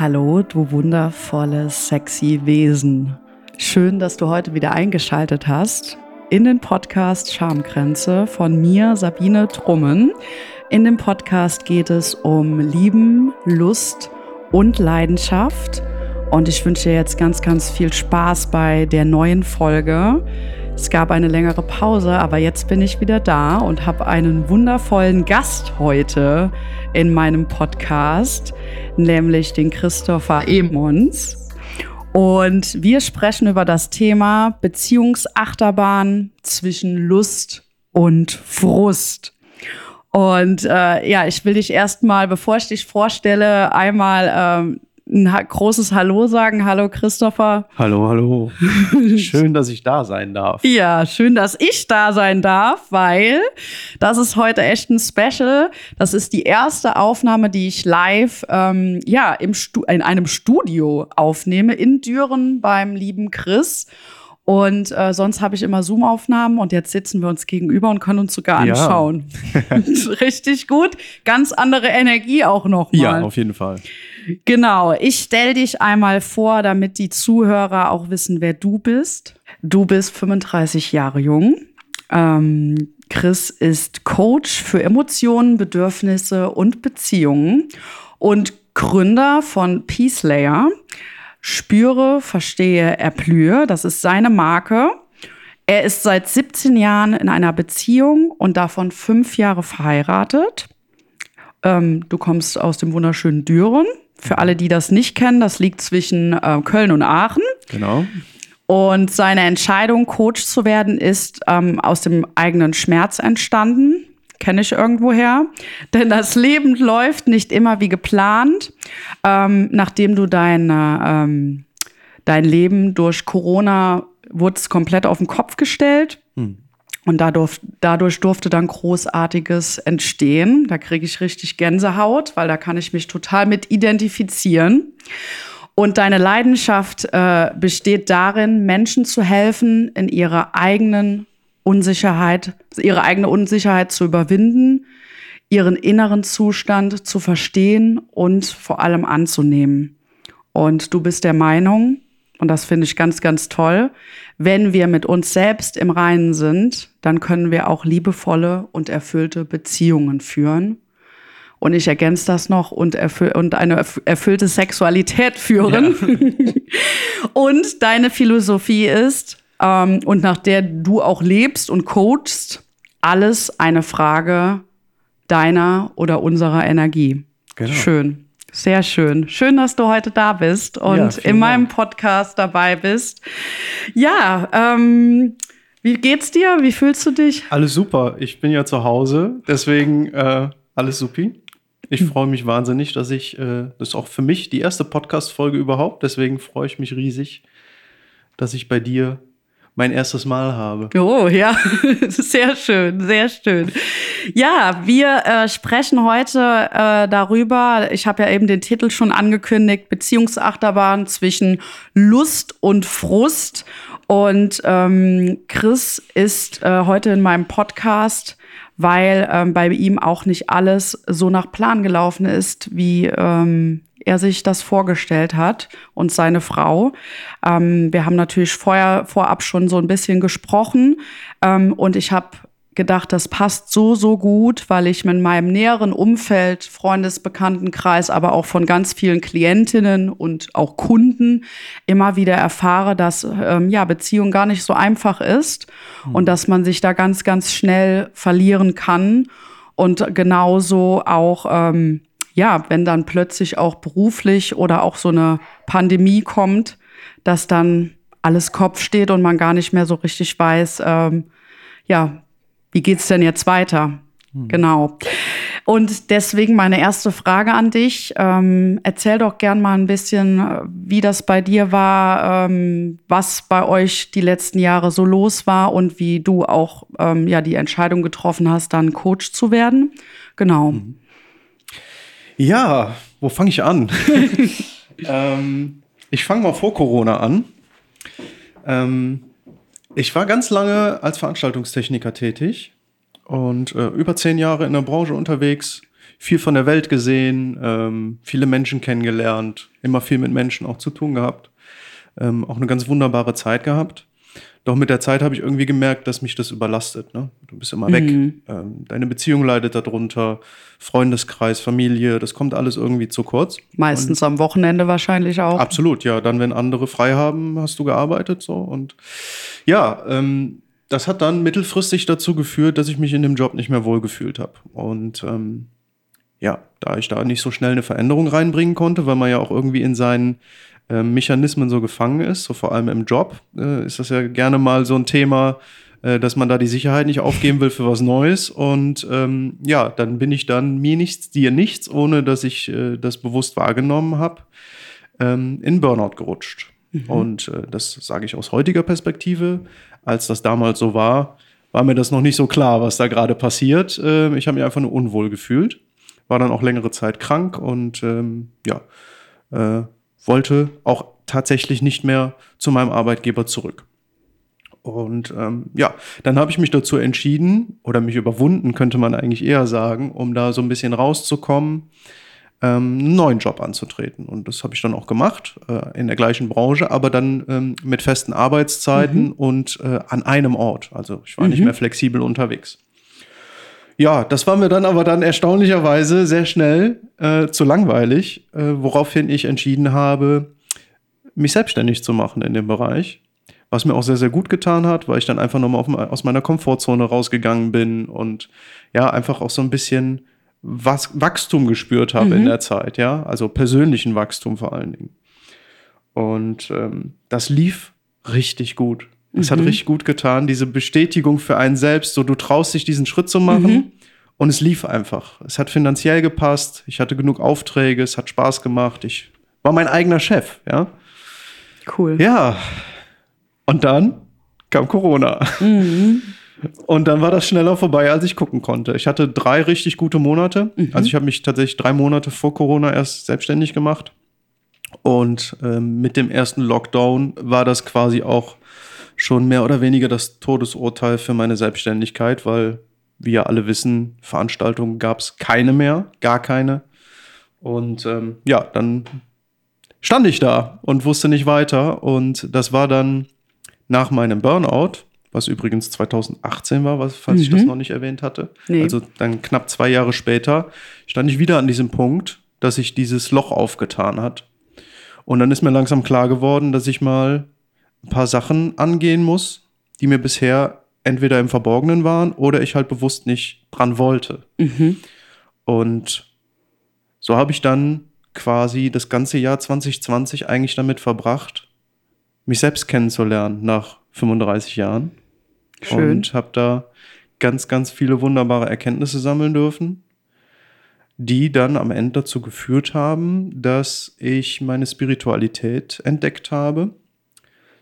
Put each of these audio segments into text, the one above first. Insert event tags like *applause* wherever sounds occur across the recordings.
Hallo, du wundervolles, sexy Wesen. Schön, dass du heute wieder eingeschaltet hast in den Podcast Schamgrenze von mir, Sabine Trummen. In dem Podcast geht es um Lieben, Lust und Leidenschaft. Und ich wünsche dir jetzt ganz, ganz viel Spaß bei der neuen Folge. Es gab eine längere Pause, aber jetzt bin ich wieder da und habe einen wundervollen Gast heute in meinem Podcast, nämlich den Christopher Emons. Und wir sprechen über das Thema Beziehungsachterbahn zwischen Lust und Frust. Und äh, ja, ich will dich erstmal, bevor ich dich vorstelle, einmal ähm, ein großes Hallo sagen. Hallo Christopher. Hallo, hallo. *laughs* schön, dass ich da sein darf. Ja, schön, dass ich da sein darf, weil das ist heute echt ein Special. Das ist die erste Aufnahme, die ich live ähm, ja, im Stu in einem Studio aufnehme, in Düren beim lieben Chris. Und äh, sonst habe ich immer Zoom-Aufnahmen und jetzt sitzen wir uns gegenüber und können uns sogar anschauen. Ja. *laughs* *laughs* Richtig gut. Ganz andere Energie auch noch mal. Ja, auf jeden Fall. Genau, ich stelle dich einmal vor, damit die Zuhörer auch wissen, wer du bist. Du bist 35 Jahre jung. Ähm, Chris ist Coach für Emotionen, Bedürfnisse und Beziehungen und Gründer von Peace Layer. Spüre, verstehe, erblühe. Das ist seine Marke. Er ist seit 17 Jahren in einer Beziehung und davon fünf Jahre verheiratet. Ähm, du kommst aus dem wunderschönen Düren. Für alle, die das nicht kennen, das liegt zwischen äh, Köln und Aachen. Genau. Und seine Entscheidung, Coach zu werden, ist ähm, aus dem eigenen Schmerz entstanden. Kenne ich irgendwoher. *laughs* Denn das Leben läuft nicht immer wie geplant. Ähm, nachdem du dein, ähm, dein Leben durch Corona wurde es komplett auf den Kopf gestellt. Hm. Und dadurch, dadurch durfte dann Großartiges entstehen. Da kriege ich richtig Gänsehaut, weil da kann ich mich total mit identifizieren. Und deine Leidenschaft äh, besteht darin, Menschen zu helfen, in ihrer eigenen Unsicherheit, ihre eigene Unsicherheit zu überwinden, ihren inneren Zustand zu verstehen und vor allem anzunehmen. Und du bist der Meinung, und das finde ich ganz, ganz toll, wenn wir mit uns selbst im Reinen sind, dann können wir auch liebevolle und erfüllte Beziehungen führen. Und ich ergänze das noch und, erfüll und eine erfüllte Sexualität führen. Ja. *laughs* und deine Philosophie ist, ähm, und nach der du auch lebst und coachst, alles eine Frage deiner oder unserer Energie. Genau. Schön. Sehr schön. Schön, dass du heute da bist und ja, in meinem Dank. Podcast dabei bist. Ja, ähm, wie geht's dir? Wie fühlst du dich? Alles super. Ich bin ja zu Hause, deswegen äh, alles supi. Ich freue mich wahnsinnig, dass ich, äh, das ist auch für mich die erste Podcast-Folge überhaupt, deswegen freue ich mich riesig, dass ich bei dir mein erstes Mal habe. Oh ja, *laughs* sehr schön, sehr schön. Ja, wir äh, sprechen heute äh, darüber, ich habe ja eben den Titel schon angekündigt, Beziehungsachterbahn zwischen Lust und Frust. Und ähm, Chris ist äh, heute in meinem Podcast, weil ähm, bei ihm auch nicht alles so nach Plan gelaufen ist, wie ähm, er sich das vorgestellt hat und seine Frau. Ähm, wir haben natürlich vorher, vorab schon so ein bisschen gesprochen ähm, und ich habe gedacht, das passt so, so gut, weil ich mit meinem näheren Umfeld, Freundesbekanntenkreis, aber auch von ganz vielen Klientinnen und auch Kunden immer wieder erfahre, dass ähm, ja, Beziehung gar nicht so einfach ist mhm. und dass man sich da ganz, ganz schnell verlieren kann und genauso auch ähm, ja, wenn dann plötzlich auch beruflich oder auch so eine Pandemie kommt, dass dann alles Kopf steht und man gar nicht mehr so richtig weiß, ähm, ja, wie geht's denn jetzt weiter? Hm. Genau. Und deswegen meine erste Frage an dich. Ähm, erzähl doch gern mal ein bisschen, wie das bei dir war, ähm, was bei euch die letzten Jahre so los war und wie du auch ähm, ja die Entscheidung getroffen hast, dann Coach zu werden. Genau. Mhm. Ja, wo fange ich an? *laughs* ähm, ich fange mal vor Corona an. Ähm, ich war ganz lange als Veranstaltungstechniker tätig und äh, über zehn Jahre in der Branche unterwegs. viel von der Welt gesehen, ähm, viele Menschen kennengelernt, immer viel mit Menschen auch zu tun gehabt, ähm, auch eine ganz wunderbare Zeit gehabt. Doch mit der Zeit habe ich irgendwie gemerkt, dass mich das überlastet. Ne? Du bist immer weg. Mhm. Ähm, deine Beziehung leidet darunter, Freundeskreis, Familie, das kommt alles irgendwie zu kurz. Meistens am Wochenende wahrscheinlich auch. Absolut, ja. Dann, wenn andere frei haben, hast du gearbeitet so. Und ja, ähm, das hat dann mittelfristig dazu geführt, dass ich mich in dem Job nicht mehr wohlgefühlt habe. Und ähm, ja, da ich da nicht so schnell eine Veränderung reinbringen konnte, weil man ja auch irgendwie in seinen Mechanismen so gefangen ist, so vor allem im Job, äh, ist das ja gerne mal so ein Thema, äh, dass man da die Sicherheit nicht aufgeben will für was Neues. Und ähm, ja, dann bin ich dann mir nichts, dir nichts, ohne dass ich äh, das bewusst wahrgenommen habe, ähm, in Burnout gerutscht. Und äh, das sage ich aus heutiger Perspektive. Als das damals so war, war mir das noch nicht so klar, was da gerade passiert. Äh, ich habe mich einfach nur unwohl gefühlt, war dann auch längere Zeit krank und ähm, ja, äh, wollte auch tatsächlich nicht mehr zu meinem Arbeitgeber zurück. Und ähm, ja, dann habe ich mich dazu entschieden oder mich überwunden, könnte man eigentlich eher sagen, um da so ein bisschen rauszukommen, ähm, einen neuen Job anzutreten. Und das habe ich dann auch gemacht, äh, in der gleichen Branche, aber dann ähm, mit festen Arbeitszeiten und äh, an einem Ort. Also ich war nicht mehr flexibel unterwegs. Ja, das war mir dann aber dann erstaunlicherweise sehr schnell äh, zu langweilig, äh, woraufhin ich entschieden habe, mich selbstständig zu machen in dem Bereich. Was mir auch sehr, sehr gut getan hat, weil ich dann einfach nochmal auf, aus meiner Komfortzone rausgegangen bin und ja, einfach auch so ein bisschen was, Wachstum gespürt habe in der Zeit, ja, also persönlichen Wachstum vor allen Dingen. Und ähm, das lief richtig gut. Es hat richtig gut getan, diese Bestätigung für einen selbst, so du traust dich diesen Schritt zu machen und es lief einfach. Es hat finanziell gepasst, ich hatte genug Aufträge, es hat Spaß gemacht, ich war mein eigener Chef, ja. Cool. Ja. Und dann kam Corona. *laughs* Und dann war das schneller vorbei, als ich gucken konnte. Ich hatte drei richtig gute Monate. Also ich habe mich tatsächlich drei Monate vor Corona erst selbstständig gemacht. Und ähm, mit dem ersten Lockdown war das quasi auch schon mehr oder weniger das Todesurteil für meine Selbstständigkeit, weil, wie ja alle wissen, Veranstaltungen gab es keine mehr, gar keine. Und ähm, ja, dann stand ich da und wusste nicht weiter. Und das war dann nach meinem Burnout, was übrigens 2018 war, was, falls ich das noch nicht erwähnt hatte. Nee. Also dann knapp zwei Jahre später stand ich wieder an diesem Punkt, dass sich dieses Loch aufgetan hat. Und dann ist mir langsam klar geworden, dass ich mal ein paar Sachen angehen muss, die mir bisher entweder im Verborgenen waren oder ich halt bewusst nicht dran wollte. Und so habe ich dann quasi das ganze Jahr 2020 eigentlich damit verbracht, mich selbst kennenzulernen nach 35 Jahren. Schön. Und habe da ganz, ganz viele wunderbare Erkenntnisse sammeln dürfen, die dann am Ende dazu geführt haben, dass ich meine Spiritualität entdeckt habe.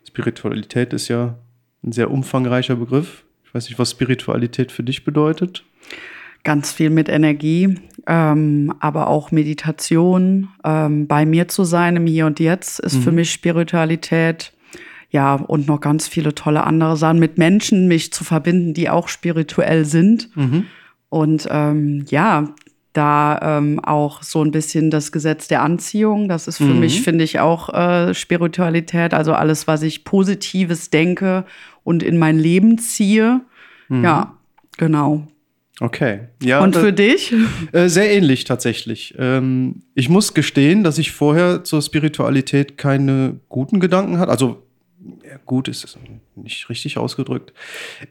Spiritualität ist ja ein sehr umfangreicher Begriff. Ich weiß nicht, was Spiritualität für dich bedeutet. Ganz viel mit Energie, ähm, aber auch Meditation, ähm, bei mir zu sein im Hier und Jetzt ist für mich Spiritualität. Ja, und noch ganz viele tolle andere Sachen, mit Menschen mich zu verbinden, die auch spirituell sind. Und ähm, ja, da ähm, auch so ein bisschen das Gesetz der Anziehung. Das ist für mich, finde ich, auch äh, Spiritualität. Also alles, was ich Positives denke und in mein Leben ziehe. Ja, genau. Okay. Ja, Und da- für dich? Äh, sehr ähnlich tatsächlich. Ähm, ich muss gestehen, dass ich vorher zur Spiritualität keine guten Gedanken hatte. Also gut ist es nicht richtig ausgedrückt.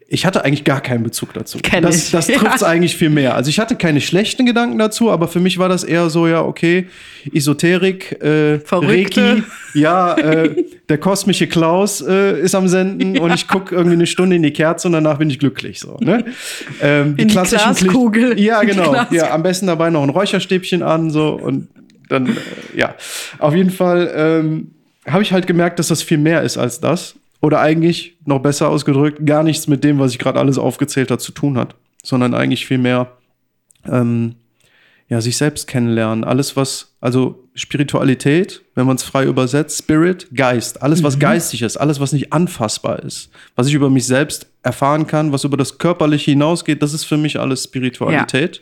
Ich hatte eigentlich gar keinen Bezug dazu. *laughs* Kenn das ich, das *laughs* ja. trifft es eigentlich viel mehr. Also ich hatte keine schlechten Gedanken dazu, aber für mich war das eher so, ja, okay, Esoterik, äh, Verrückte. Reiki, ja, äh, der kosmische Klaus äh, ist am Senden *laughs* und ich gucke irgendwie eine Stunde in die Kerze und danach bin ich glücklich. So, ne? ähm, In die klassischen Glaskugel. Ja, die genau. Ja, am besten dabei noch ein Räucherstäbchen an, so und dann, äh, ja. Auf jeden Fall ähm, habe ich halt gemerkt, dass das viel mehr ist als das. Oder eigentlich, noch besser ausgedrückt, gar nichts mit dem, was ich gerade alles aufgezählt habe, zu tun hat. Sondern eigentlich viel mehr, ähm, ja, sich selbst kennenlernen. Alles, was, also Spiritualität, wenn man es frei übersetzt, Spirit, Geist. Alles, was geistig ist, alles, was nicht anfassbar ist. Was ich über mich selbst erfahren kann, was über das Körperliche hinausgeht, das ist für mich alles Spiritualität.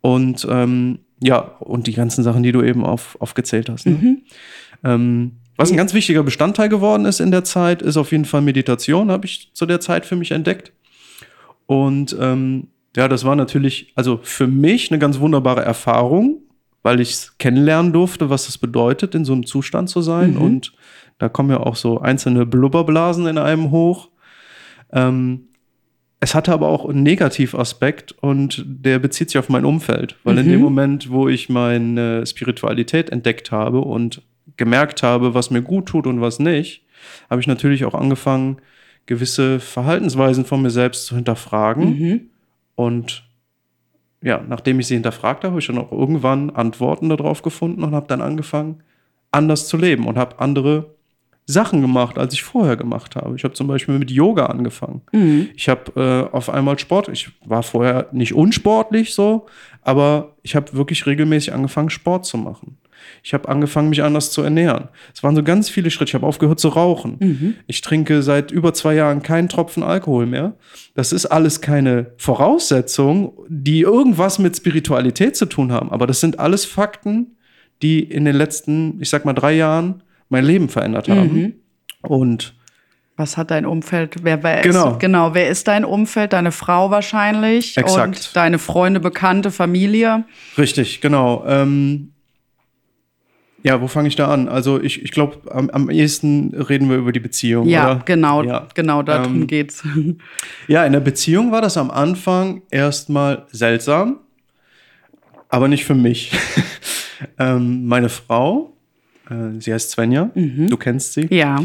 Und ähm, ja, und die ganzen Sachen, die du eben auf, aufgezählt hast. Ne? Mhm. Ähm, was ein ganz wichtiger Bestandteil geworden ist in der Zeit, ist auf jeden Fall Meditation, habe ich zu der Zeit für mich entdeckt. Und ähm, ja, das war natürlich, also für mich eine ganz wunderbare Erfahrung, weil ich es kennenlernen durfte, was es bedeutet, in so einem Zustand zu sein. Mhm. Und da kommen ja auch so einzelne Blubberblasen in einem hoch. Ähm, es hatte aber auch einen Negativaspekt und der bezieht sich auf mein Umfeld, weil in Mhm. dem Moment, wo ich meine Spiritualität entdeckt habe und gemerkt habe, was mir gut tut und was nicht, habe ich natürlich auch angefangen, gewisse Verhaltensweisen von mir selbst zu hinterfragen. Mhm. Und ja, nachdem ich sie hinterfragt habe, habe ich dann auch irgendwann Antworten darauf gefunden und habe dann angefangen, anders zu leben und habe andere Sachen gemacht, als ich vorher gemacht habe. Ich habe zum Beispiel mit Yoga angefangen. Mhm. Ich habe äh, auf einmal Sport. Ich war vorher nicht unsportlich so, aber ich habe wirklich regelmäßig angefangen, Sport zu machen. Ich habe angefangen, mich anders zu ernähren. Es waren so ganz viele Schritte. Ich habe aufgehört zu rauchen. Mhm. Ich trinke seit über zwei Jahren keinen Tropfen Alkohol mehr. Das ist alles keine Voraussetzung, die irgendwas mit Spiritualität zu tun haben. Aber das sind alles Fakten, die in den letzten, ich sag mal, drei Jahren mein Leben verändert haben. Mhm. Und Was hat dein Umfeld? Wer, wer Genau. Ist, genau, wer ist dein Umfeld? Deine Frau wahrscheinlich. Exakt. Und deine Freunde, Bekannte, Familie. Richtig, genau. Ähm, ja, wo fange ich da an? Also ich, ich glaube, am, am ehesten reden wir über die Beziehung. Ja, oder? genau, Ja. genau darum Ähm, geht's. *laughs* Ja, in der Beziehung war das am Anfang erstmal seltsam, aber nicht für mich. *laughs* ähm, meine Frau, äh, sie heißt Svenja, du kennst sie. ja.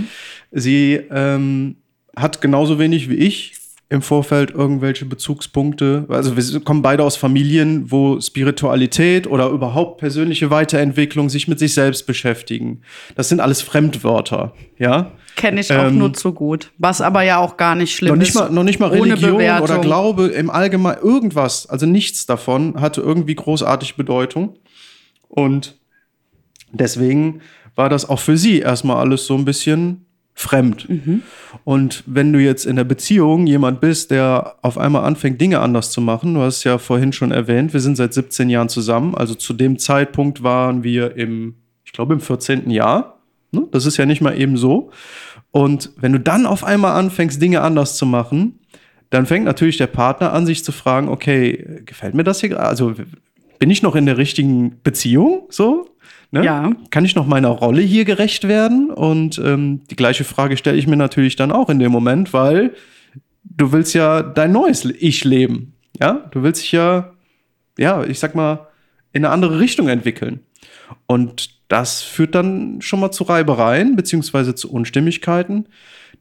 Sie ähm, hat genauso wenig wie ich im Vorfeld irgendwelche Bezugspunkte. Also wir kommen beide aus Familien, wo Spiritualität oder überhaupt persönliche Weiterentwicklung sich mit sich selbst beschäftigen. Das sind alles Fremdwörter, ja. Kenne ich auch Ähm, nur zu gut. Was aber ja auch gar nicht schlimm Noch nicht, ist. mal, noch nicht mal Religion Bewertung. oder Glaube im Allgemeinen, irgendwas, also nichts davon hatte irgendwie großartig Bedeutung. Und deswegen war das auch für sie erstmal alles so ein bisschen fremd. Und wenn du jetzt in der Beziehung jemand bist, der auf einmal anfängt, Dinge anders zu machen, du hast ja vorhin schon erwähnt, wir sind seit 17 Jahren zusammen, also zu dem Zeitpunkt waren wir im, ich glaube, im 14. Jahr. Ne? Das ist ja nicht mal eben so. Und wenn du dann auf einmal anfängst, Dinge anders zu machen, dann fängt natürlich der Partner an, sich zu fragen, okay, gefällt mir das hier gerade? Also bin ich noch in der richtigen Beziehung? So? Ne? Ja. Kann ich noch meiner Rolle hier gerecht werden? Und ähm, die gleiche Frage stelle ich mir natürlich dann auch in dem Moment, weil du willst ja dein neues Ich leben. Ja, du willst dich ja, ja, ich sag mal, in eine andere Richtung entwickeln. Und das führt dann schon mal zu Reibereien, beziehungsweise zu Unstimmigkeiten.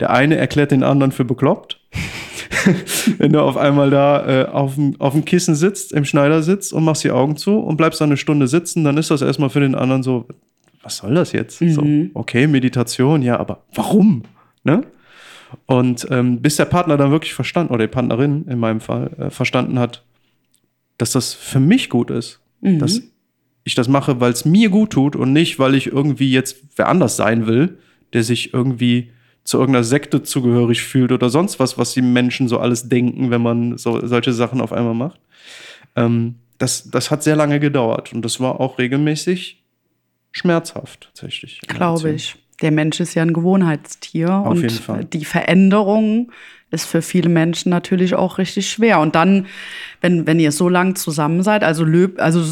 Der eine erklärt den anderen für bekloppt. *laughs* Wenn du auf einmal da äh, auf, dem, auf dem Kissen sitzt, im Schneidersitz und machst die Augen zu und bleibst da eine Stunde sitzen, dann ist das erstmal für den anderen so, was soll das jetzt? So, okay, Meditation, ja, aber warum? Ne? Und ähm, bis der Partner dann wirklich verstanden, oder die Partnerin in meinem Fall, äh, verstanden hat, dass das für mich gut ist. Dass ich das mache, weil es mir gut tut und nicht, weil ich irgendwie jetzt wer anders sein will, der sich irgendwie zu irgendeiner Sekte zugehörig fühlt oder sonst was, was die Menschen so alles denken, wenn man so, solche Sachen auf einmal macht. Ähm, das, das hat sehr lange gedauert und das war auch regelmäßig schmerzhaft tatsächlich. Glaube ich. Der Mensch ist ja ein Gewohnheitstier Auf und jeden Fall. die Veränderung ist für viele Menschen natürlich auch richtig schwer. Und dann, wenn, wenn ihr so lang zusammen seid, also löb, also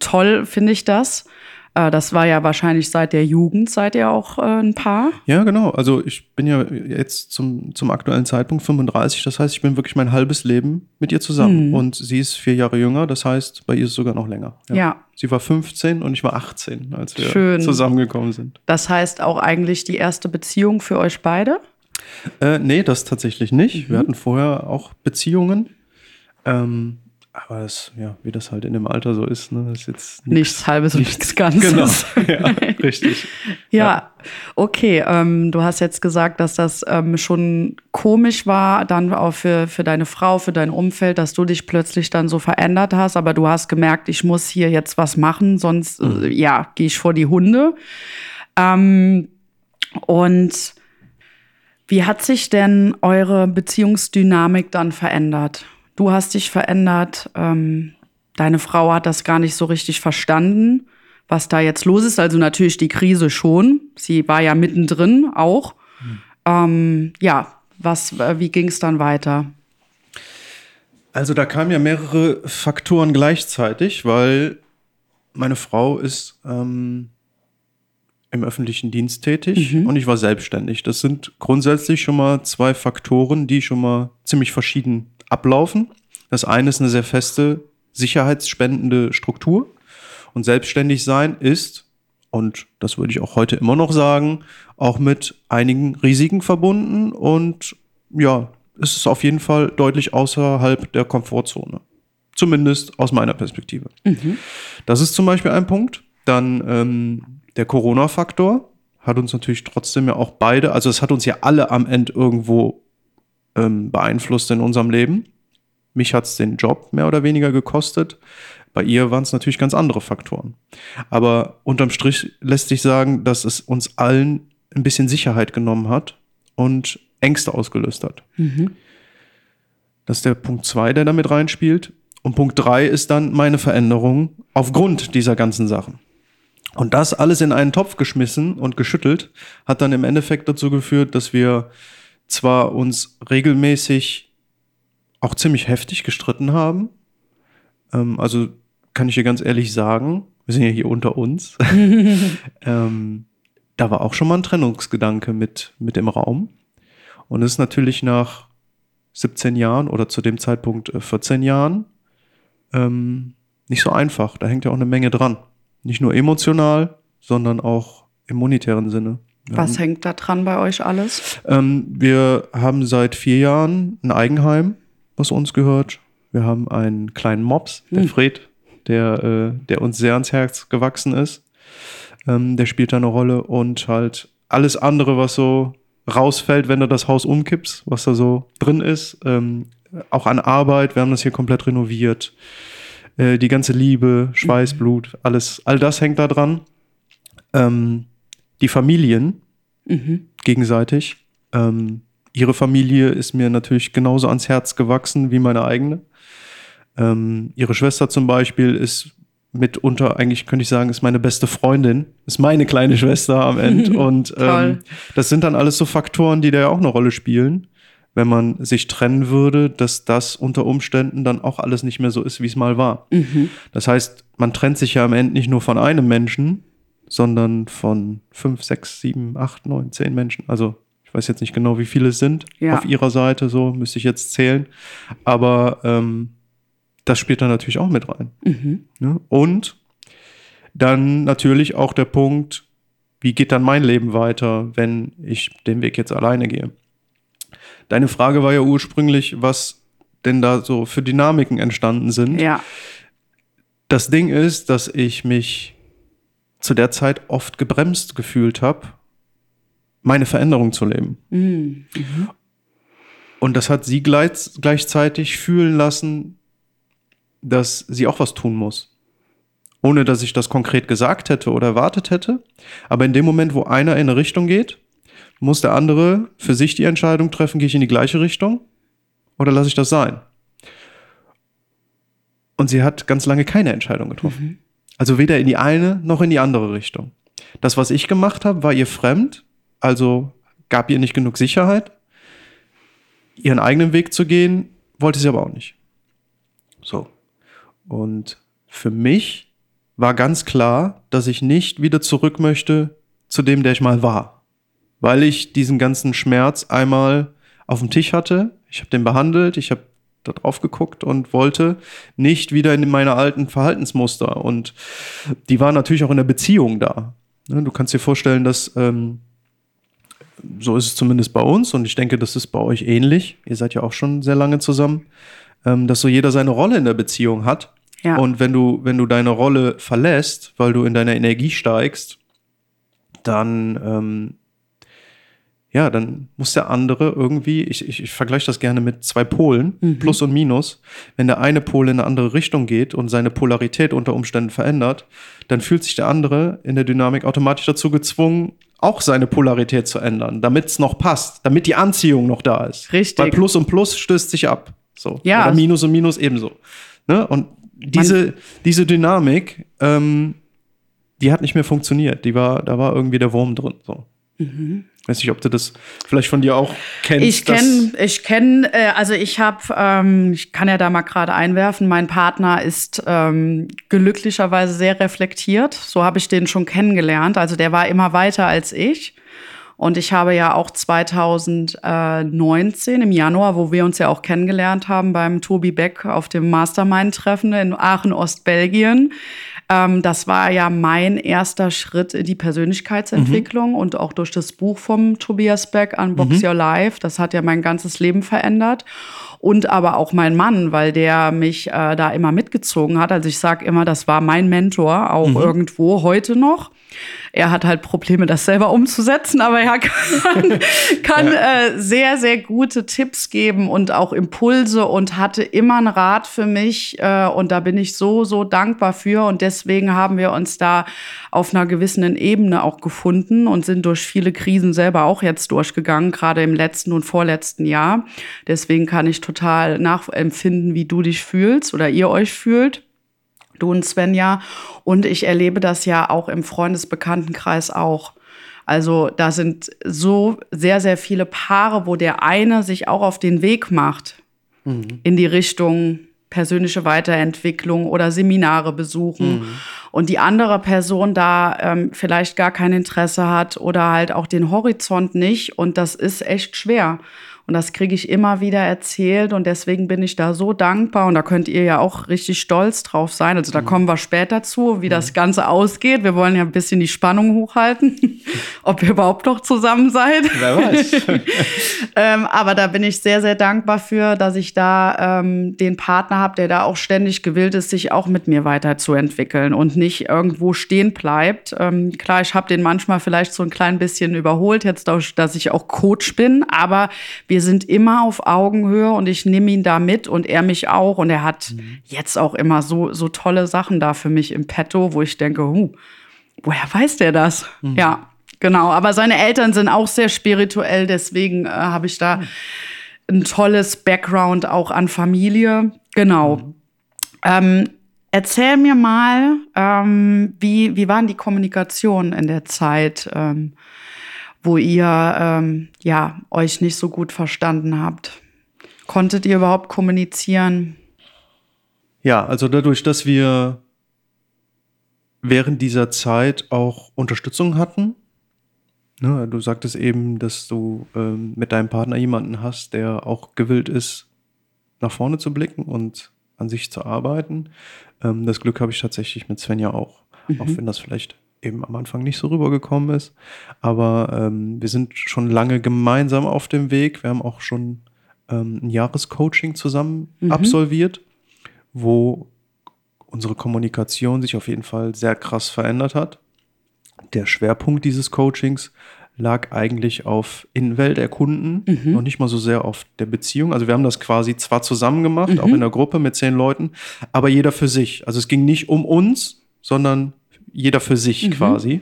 toll finde ich das. Äh, Das war ja wahrscheinlich seit der Jugend, seid ihr auch äh, ein Paar. Ja, genau. Also ich bin ja jetzt zum, zum aktuellen Zeitpunkt 35. Das heißt, ich bin wirklich mein halbes Leben mit ihr zusammen. Und sie ist vier Jahre jünger. Das heißt, bei ihr ist es sogar noch länger. Ja. Sie war 15 und ich war 18, als wir Schön. zusammengekommen sind. Das heißt auch eigentlich die erste Beziehung für euch beide. Äh, nee, das tatsächlich nicht. Wir hatten vorher auch Beziehungen. Ähm, aber das, ja, wie das halt in dem Alter so ist, ne, ist jetzt Nichts halbes und nichts Ganzes. Genau. *laughs* ja, richtig. Ja, okay. Ähm, du hast jetzt gesagt, dass das ähm, schon komisch war, dann auch für, für deine Frau, für dein Umfeld, dass du dich plötzlich dann so verändert hast, aber du hast gemerkt, ich muss hier jetzt was machen, sonst äh, ja, gehe ich vor die Hunde. Ähm, und wie hat sich denn eure Beziehungsdynamik dann verändert? Du hast dich verändert, ähm, deine Frau hat das gar nicht so richtig verstanden, was da jetzt los ist. Also natürlich die Krise schon. Sie war ja mittendrin auch. Hm. Ähm, ja, was, äh, wie ging es dann weiter? Also da kamen ja mehrere Faktoren gleichzeitig, weil meine Frau ist ähm, im öffentlichen Dienst tätig mhm. und ich war selbstständig. Das sind grundsätzlich schon mal zwei Faktoren, die schon mal ziemlich verschieden ablaufen. Das eine ist eine sehr feste, sicherheitsspendende Struktur und selbstständig sein ist, und das würde ich auch heute immer noch sagen, auch mit einigen Risiken verbunden und ja, ist es auf jeden Fall deutlich außerhalb der Komfortzone. Zumindest aus meiner Perspektive. Mhm. Das ist zum Beispiel ein Punkt. Dann ähm, der Corona-Faktor hat uns natürlich trotzdem ja auch beide, also es hat uns ja alle am Ende irgendwo ähm, beeinflusst in unserem Leben. Mich hat es den Job mehr oder weniger gekostet. Bei ihr waren es natürlich ganz andere Faktoren. Aber unterm Strich lässt sich sagen, dass es uns allen ein bisschen Sicherheit genommen hat und Ängste ausgelöst hat. Mhm. Das ist der Punkt zwei, der damit reinspielt. Und Punkt drei ist dann meine Veränderung aufgrund dieser ganzen Sachen. Und das alles in einen Topf geschmissen und geschüttelt hat dann im Endeffekt dazu geführt, dass wir zwar uns regelmäßig auch ziemlich heftig gestritten haben. Ähm, also kann ich dir ganz ehrlich sagen, wir sind ja hier unter uns. *laughs* ähm, da war auch schon mal ein Trennungsgedanke mit, mit im Raum. Und es ist natürlich nach 17 Jahren oder zu dem Zeitpunkt 14 äh, Jahren ähm, nicht so einfach. Da hängt ja auch eine Menge dran. Nicht nur emotional, sondern auch im monetären Sinne. Wir Was haben, hängt da dran bei euch alles? Ähm, wir haben seit vier Jahren ein Eigenheim, was uns gehört. Wir haben einen kleinen Mops, der hm. Fred, der, äh, der uns sehr ans Herz gewachsen ist. Ähm, der spielt da eine Rolle und halt alles andere, was so rausfällt, wenn du das Haus umkippst, was da so drin ist. Ähm, auch an Arbeit, wir haben das hier komplett renoviert. Äh, die ganze Liebe, Schweiß, mhm. Blut, alles, all das hängt da dran. Ähm, die Familien mhm. gegenseitig. Ähm, ihre Familie ist mir natürlich genauso ans Herz gewachsen wie meine eigene. Ähm, ihre Schwester zum Beispiel ist mitunter, eigentlich könnte ich sagen, ist meine beste Freundin, ist meine kleine Schwester am Ende. *laughs* Und ähm, das sind dann alles so Faktoren, die da ja auch eine Rolle spielen, wenn man sich trennen würde, dass das unter Umständen dann auch alles nicht mehr so ist, wie es mal war. Mhm. Das heißt, man trennt sich ja am Ende nicht nur von einem Menschen, sondern von fünf, sechs, sieben, acht, neun, zehn Menschen. Also ich weiß jetzt nicht genau, wie viele es sind ja. auf ihrer Seite, so müsste ich jetzt zählen. Aber ähm, das spielt da natürlich auch mit rein. Mhm. Ne? Und dann natürlich auch der Punkt, wie geht dann mein Leben weiter, wenn ich den Weg jetzt alleine gehe? Deine Frage war ja ursprünglich, was denn da so für Dynamiken entstanden sind. Ja. Das Ding ist, dass ich mich zu der Zeit oft gebremst gefühlt habe, meine Veränderung zu leben. Mhm. Und das hat sie gleich, gleichzeitig fühlen lassen, dass sie auch was tun muss. Ohne dass ich das konkret gesagt hätte oder erwartet hätte. Aber in dem Moment, wo einer in eine Richtung geht, muss der andere für sich die Entscheidung treffen, gehe ich in die gleiche Richtung oder lasse ich das sein? Und sie hat ganz lange keine Entscheidung getroffen. Mhm. Also weder in die eine noch in die andere Richtung. Das, was ich gemacht habe, war ihr fremd, also gab ihr nicht genug Sicherheit. Ihren eigenen Weg zu gehen, wollte sie aber auch nicht. So. Und für mich war ganz klar, dass ich nicht wieder zurück möchte zu dem, der ich mal war. Weil ich diesen ganzen Schmerz einmal auf dem Tisch hatte. Ich habe den behandelt, ich habe da drauf geguckt und wollte nicht wieder in meine alten Verhaltensmuster. Und die waren natürlich auch in der Beziehung da. Ne, du kannst dir vorstellen, dass ähm, so ist es zumindest bei uns und ich denke, das ist bei euch ähnlich. Ihr seid ja auch schon sehr lange zusammen ähm, dass so jeder seine Rolle in der Beziehung hat. Ja. Und wenn du, wenn du deine Rolle verlässt, weil du in deiner Energie steigst, dann, ähm, ja, dann muss der andere irgendwie, ich, ich, ich vergleiche das gerne mit zwei Polen, mhm. Plus und Minus. Wenn der eine Pol in eine andere Richtung geht und seine Polarität unter Umständen verändert, dann fühlt sich der andere in der Dynamik automatisch dazu gezwungen, auch seine Polarität zu ändern, damit es noch passt, damit die Anziehung noch da ist. Richtig. Weil Plus und Plus stößt sich ab. So. Ja. Oder Minus und Minus ebenso. Ne? Und diese, diese Dynamik, ähm, die hat nicht mehr funktioniert. Die war, da war irgendwie der Wurm drin. So. Mhm. Weiß nicht, ob du das vielleicht von dir auch kennst. Ich kenne, ich kenne, äh, also ich habe, ähm, ich kann ja da mal gerade einwerfen, mein Partner ist ähm, glücklicherweise sehr reflektiert. So habe ich den schon kennengelernt. Also der war immer weiter als ich. Und ich habe ja auch 2019 im Januar, wo wir uns ja auch kennengelernt haben beim Tobi Beck auf dem Mastermind-Treffen in Aachen, Ostbelgien, ähm, das war ja mein erster Schritt in die Persönlichkeitsentwicklung mhm. und auch durch das Buch vom Tobias Beck, Unbox mhm. Your Life. Das hat ja mein ganzes Leben verändert. Und aber auch mein Mann, weil der mich äh, da immer mitgezogen hat. Also ich sage immer, das war mein Mentor, auch mhm. irgendwo heute noch. Er hat halt Probleme, das selber umzusetzen, aber er kann, *laughs* kann ja. äh, sehr, sehr gute Tipps geben und auch Impulse und hatte immer einen Rat für mich. Äh, und da bin ich so, so dankbar für. Und deswegen haben wir uns da auf einer gewissen Ebene auch gefunden und sind durch viele Krisen selber auch jetzt durchgegangen, gerade im letzten und vorletzten Jahr. Deswegen kann ich total nachempfinden, wie du dich fühlst oder ihr euch fühlt du und Svenja. Und ich erlebe das ja auch im Freundesbekanntenkreis auch. Also da sind so sehr, sehr viele Paare, wo der eine sich auch auf den Weg macht mhm. in die Richtung persönliche Weiterentwicklung oder Seminare besuchen mhm. und die andere Person da ähm, vielleicht gar kein Interesse hat oder halt auch den Horizont nicht und das ist echt schwer. Und das kriege ich immer wieder erzählt und deswegen bin ich da so dankbar und da könnt ihr ja auch richtig stolz drauf sein. Also da mhm. kommen wir später zu, wie mhm. das Ganze ausgeht. Wir wollen ja ein bisschen die Spannung hochhalten, *laughs* ob ihr überhaupt noch zusammen seid. Wer weiß. *laughs* ähm, aber da bin ich sehr, sehr dankbar für, dass ich da ähm, den Partner habe, der da auch ständig gewillt ist, sich auch mit mir weiterzuentwickeln und nicht irgendwo stehen bleibt. Ähm, klar, ich habe den manchmal vielleicht so ein klein bisschen überholt, jetzt, dass ich auch Coach bin, aber wir wir sind immer auf Augenhöhe und ich nehme ihn da mit und er mich auch. Und er hat mhm. jetzt auch immer so, so tolle Sachen da für mich im Petto, wo ich denke, huh, woher weiß der das? Mhm. Ja, genau. Aber seine Eltern sind auch sehr spirituell, deswegen äh, habe ich da mhm. ein tolles Background auch an Familie. Genau. Mhm. Ähm, erzähl mir mal, ähm, wie, wie waren die Kommunikationen in der Zeit? Ähm, wo ihr ähm, ja euch nicht so gut verstanden habt. Konntet ihr überhaupt kommunizieren? Ja, also dadurch, dass wir während dieser Zeit auch Unterstützung hatten. Ne, du sagtest eben, dass du ähm, mit deinem Partner jemanden hast, der auch gewillt ist, nach vorne zu blicken und an sich zu arbeiten. Ähm, das Glück habe ich tatsächlich mit Svenja auch. Mhm. Auch wenn das vielleicht eben am Anfang nicht so rübergekommen ist. Aber ähm, wir sind schon lange gemeinsam auf dem Weg. Wir haben auch schon ähm, ein Jahrescoaching zusammen mhm. absolviert, wo unsere Kommunikation sich auf jeden Fall sehr krass verändert hat. Der Schwerpunkt dieses Coachings lag eigentlich auf Innenwelt erkunden, mhm. noch nicht mal so sehr auf der Beziehung. Also wir haben das quasi zwar zusammen gemacht, mhm. auch in der Gruppe mit zehn Leuten, aber jeder für sich. Also es ging nicht um uns, sondern jeder für sich mhm. quasi.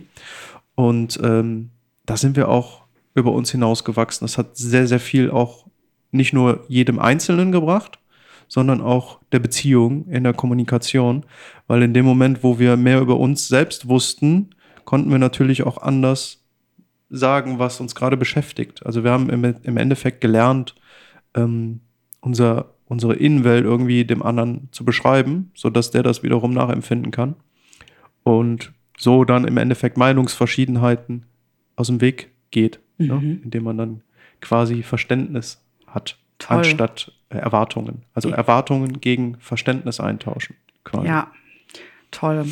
Und ähm, da sind wir auch über uns hinausgewachsen. Das hat sehr, sehr viel auch nicht nur jedem Einzelnen gebracht, sondern auch der Beziehung in der Kommunikation. Weil in dem Moment, wo wir mehr über uns selbst wussten, konnten wir natürlich auch anders sagen, was uns gerade beschäftigt. Also wir haben im, Endeffekt gelernt, ähm, unser, unsere Innenwelt irgendwie dem anderen zu beschreiben, sodass der das wiederum nachempfinden kann und so dann im Endeffekt Meinungsverschiedenheiten aus dem Weg geht, ne? mhm. ne? indem man dann quasi Verständnis hat, Toll. anstatt äh, Erwartungen. Also Erwartungen gegen Verständnis eintauschen. Quasi. Ja, toll.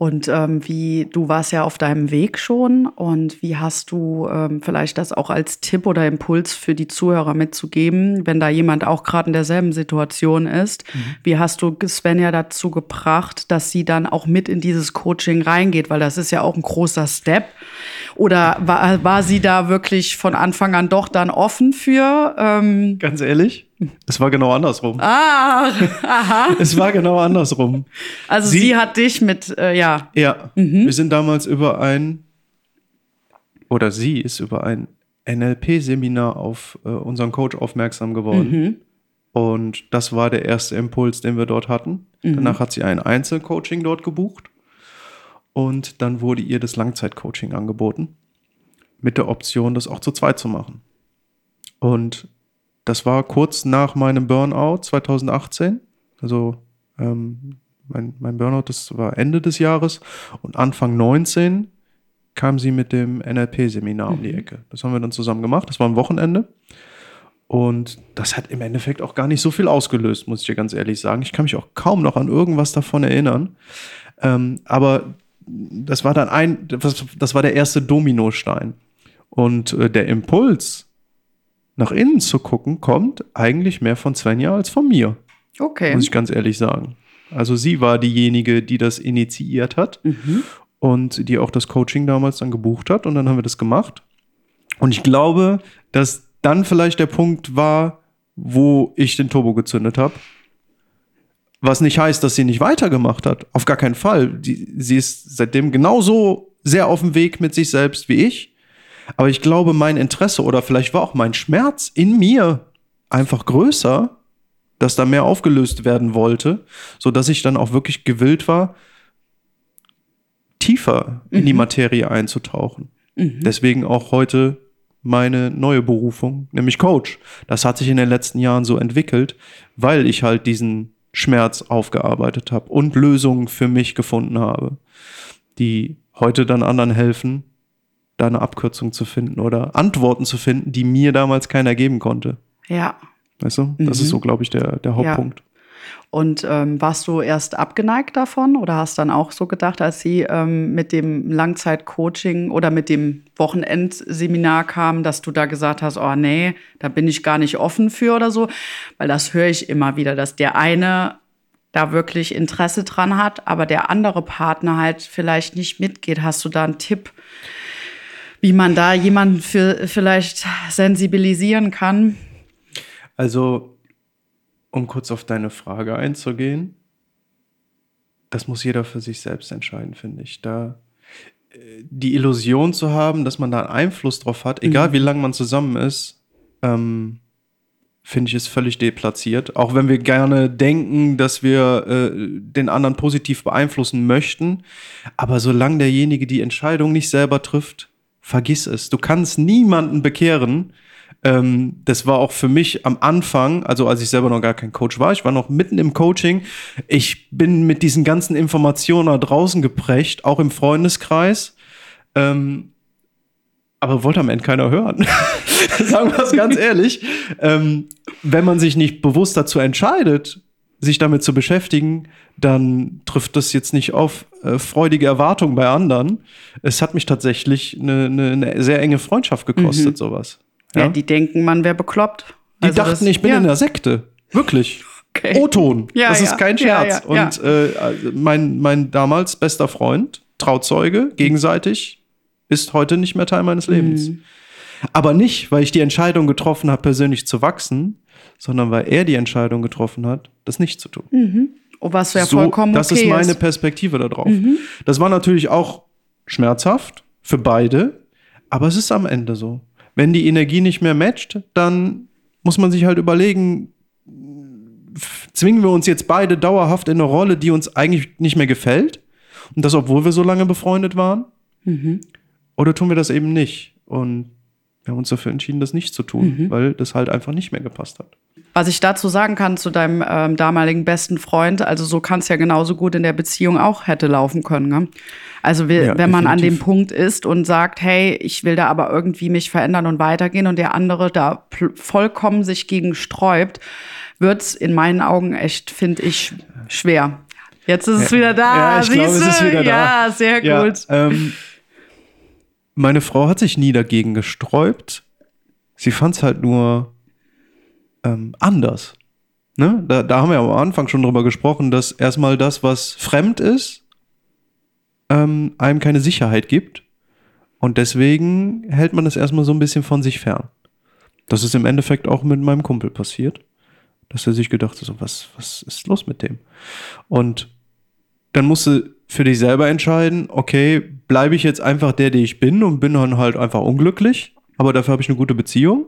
Und ähm, wie, du warst ja auf deinem Weg schon und wie hast du ähm, vielleicht das auch als Tipp oder Impuls für die Zuhörer mitzugeben, wenn da jemand auch gerade in derselben Situation ist? Mhm. Wie hast du Svenja dazu gebracht, dass sie dann auch mit in dieses Coaching reingeht? Weil das ist ja auch ein großer Step. Oder war, war sie da wirklich von Anfang an doch dann offen für? Ähm Ganz ehrlich? Es war genau andersrum. Ah, *laughs* aha. Es war genau andersrum. Also sie, sie hat dich mit, äh, ja. Ja, mhm. wir sind damals über ein, oder sie ist über ein NLP-Seminar auf äh, unseren Coach aufmerksam geworden. Mhm. Und das war der erste Impuls, den wir dort hatten. Mhm. Danach hat sie ein Einzelcoaching dort gebucht. Und dann wurde ihr das Langzeitcoaching angeboten. Mit der Option, das auch zu zweit zu machen. Und das war kurz nach meinem Burnout 2018. Also ähm, mein, mein Burnout, das war Ende des Jahres. Und Anfang 19 kam sie mit dem NLP-Seminar um die Ecke. Das haben wir dann zusammen gemacht. Das war am Wochenende. Und das hat im Endeffekt auch gar nicht so viel ausgelöst, muss ich dir ganz ehrlich sagen. Ich kann mich auch kaum noch an irgendwas davon erinnern. Ähm, aber das war dann ein, das, das war der erste Dominostein. Und äh, der Impuls, nach innen zu gucken, kommt eigentlich mehr von Svenja als von mir, Okay. muss ich ganz ehrlich sagen. Also sie war diejenige, die das initiiert hat Mhm. und die auch das Coaching damals dann gebucht hat und dann haben wir das gemacht. Und ich glaube, dass dann vielleicht der Punkt war, wo ich den Turbo gezündet habe. Was nicht heißt, dass sie nicht weitergemacht hat. Auf gar keinen Fall. Die, sie ist seitdem genauso sehr auf dem Weg mit sich selbst wie ich. Aber ich glaube, mein Interesse oder vielleicht war auch mein Schmerz in mir einfach größer, dass da mehr aufgelöst werden wollte, so dass ich dann auch wirklich gewillt war, tiefer in die Materie einzutauchen. Deswegen auch heute meine neue Berufung, nämlich Coach. Das hat sich in den letzten Jahren so entwickelt, weil ich halt diesen Schmerz aufgearbeitet habe und Lösungen für mich gefunden habe, die heute dann anderen helfen, da eine Abkürzung zu finden oder Antworten zu finden, die mir damals keiner geben konnte. Ja. Weißt du? Das ist so, glaube ich, der, der Hauptpunkt. Und ähm, warst du erst abgeneigt davon oder hast dann auch so gedacht, als sie ähm, mit dem Langzeitcoaching oder mit dem Wochenendseminar kam, dass du da gesagt hast, oh nee, da bin ich gar nicht offen für oder so? Weil das höre ich immer wieder, dass der eine da wirklich Interesse dran hat, aber der andere Partner halt vielleicht nicht mitgeht. Hast du da einen Tipp, wie man da jemanden für vielleicht sensibilisieren kann? Also, um kurz auf deine Frage einzugehen, das muss jeder für sich selbst entscheiden, finde ich. Da äh, die Illusion zu haben, dass man da einen Einfluss drauf hat, egal wie lange man zusammen ist, ähm, finde ich, ist völlig deplatziert. Auch wenn wir gerne denken, dass wir äh, den anderen positiv beeinflussen möchten. Aber solange derjenige die Entscheidung nicht selber trifft, vergiss es. Du kannst niemanden bekehren. Ähm, das war auch für mich am Anfang, also als ich selber noch gar kein Coach war, ich war noch mitten im Coaching. Ich bin mit diesen ganzen Informationen da draußen geprägt, auch im Freundeskreis. Ähm, aber wollte am Ende keiner hören. *laughs* Sagen wir es ganz ehrlich. Ähm, wenn man sich nicht bewusst dazu entscheidet, sich damit zu beschäftigen, dann trifft das jetzt nicht auf äh, freudige Erwartungen bei anderen. Es hat mich tatsächlich eine, eine, eine sehr enge Freundschaft gekostet, sowas. Ja, Ja? die denken, man wäre bekloppt. Die Also dachten, das- ich bin ja. in der Sekte. Wirklich. Okay. O-Ton. Ja, das ist kein Scherz. Und Äh, mein, mein damals bester Freund, Trauzeuge, gegenseitig, ist heute nicht mehr Teil meines Lebens. Mhm. Aber nicht, weil ich die Entscheidung getroffen habe, persönlich zu wachsen, sondern weil er die Entscheidung getroffen hat, das nicht zu tun. Oh, was ja so, vollkommen das okay ist meine ist. Mhm. Perspektive darauf. Das war natürlich auch schmerzhaft für beide, aber es ist am Ende so. Wenn die Energie nicht mehr matcht, dann muss man sich halt überlegen, zwingen wir uns jetzt beide dauerhaft in eine Rolle, die uns eigentlich nicht mehr gefällt? Und das, obwohl wir so lange befreundet waren? Mhm. Oder tun wir das eben nicht? Und wir haben uns dafür entschieden, das nicht zu tun, Mhm. weil das halt einfach nicht mehr gepasst hat. Was ich dazu sagen kann zu deinem ähm, damaligen besten Freund, also so kann es ja genauso gut in der Beziehung auch hätte laufen können. Ne? Also will, Ja, wenn man an dem definitiv. Punkt ist und sagt, hey, ich will da aber irgendwie mich verändern und weitergehen und der andere da vollkommen sich gegen sträubt, wird's in meinen Augen echt, finde ich, schwer. Jetzt ist es wieder da. Ja, ich glaube, siehst es ist wieder da. Ja, sehr Ja, gut. ähm, meine Frau hat sich nie dagegen gesträubt. Sie fand es halt nur ähm, anders. Ne? Da, da haben wir am Anfang schon drüber gesprochen, dass erstmal das, was fremd ist, ähm, einem keine Sicherheit gibt. Und deswegen hält man das erstmal so ein bisschen von sich fern. Das ist im Endeffekt auch mit meinem Kumpel passiert. Dass er sich gedacht hat, so, was, was ist los mit dem? Und dann musst du für dich selber entscheiden, okay, bleibe ich jetzt einfach der, der ich bin und bin dann halt einfach unglücklich, aber dafür habe ich eine gute Beziehung?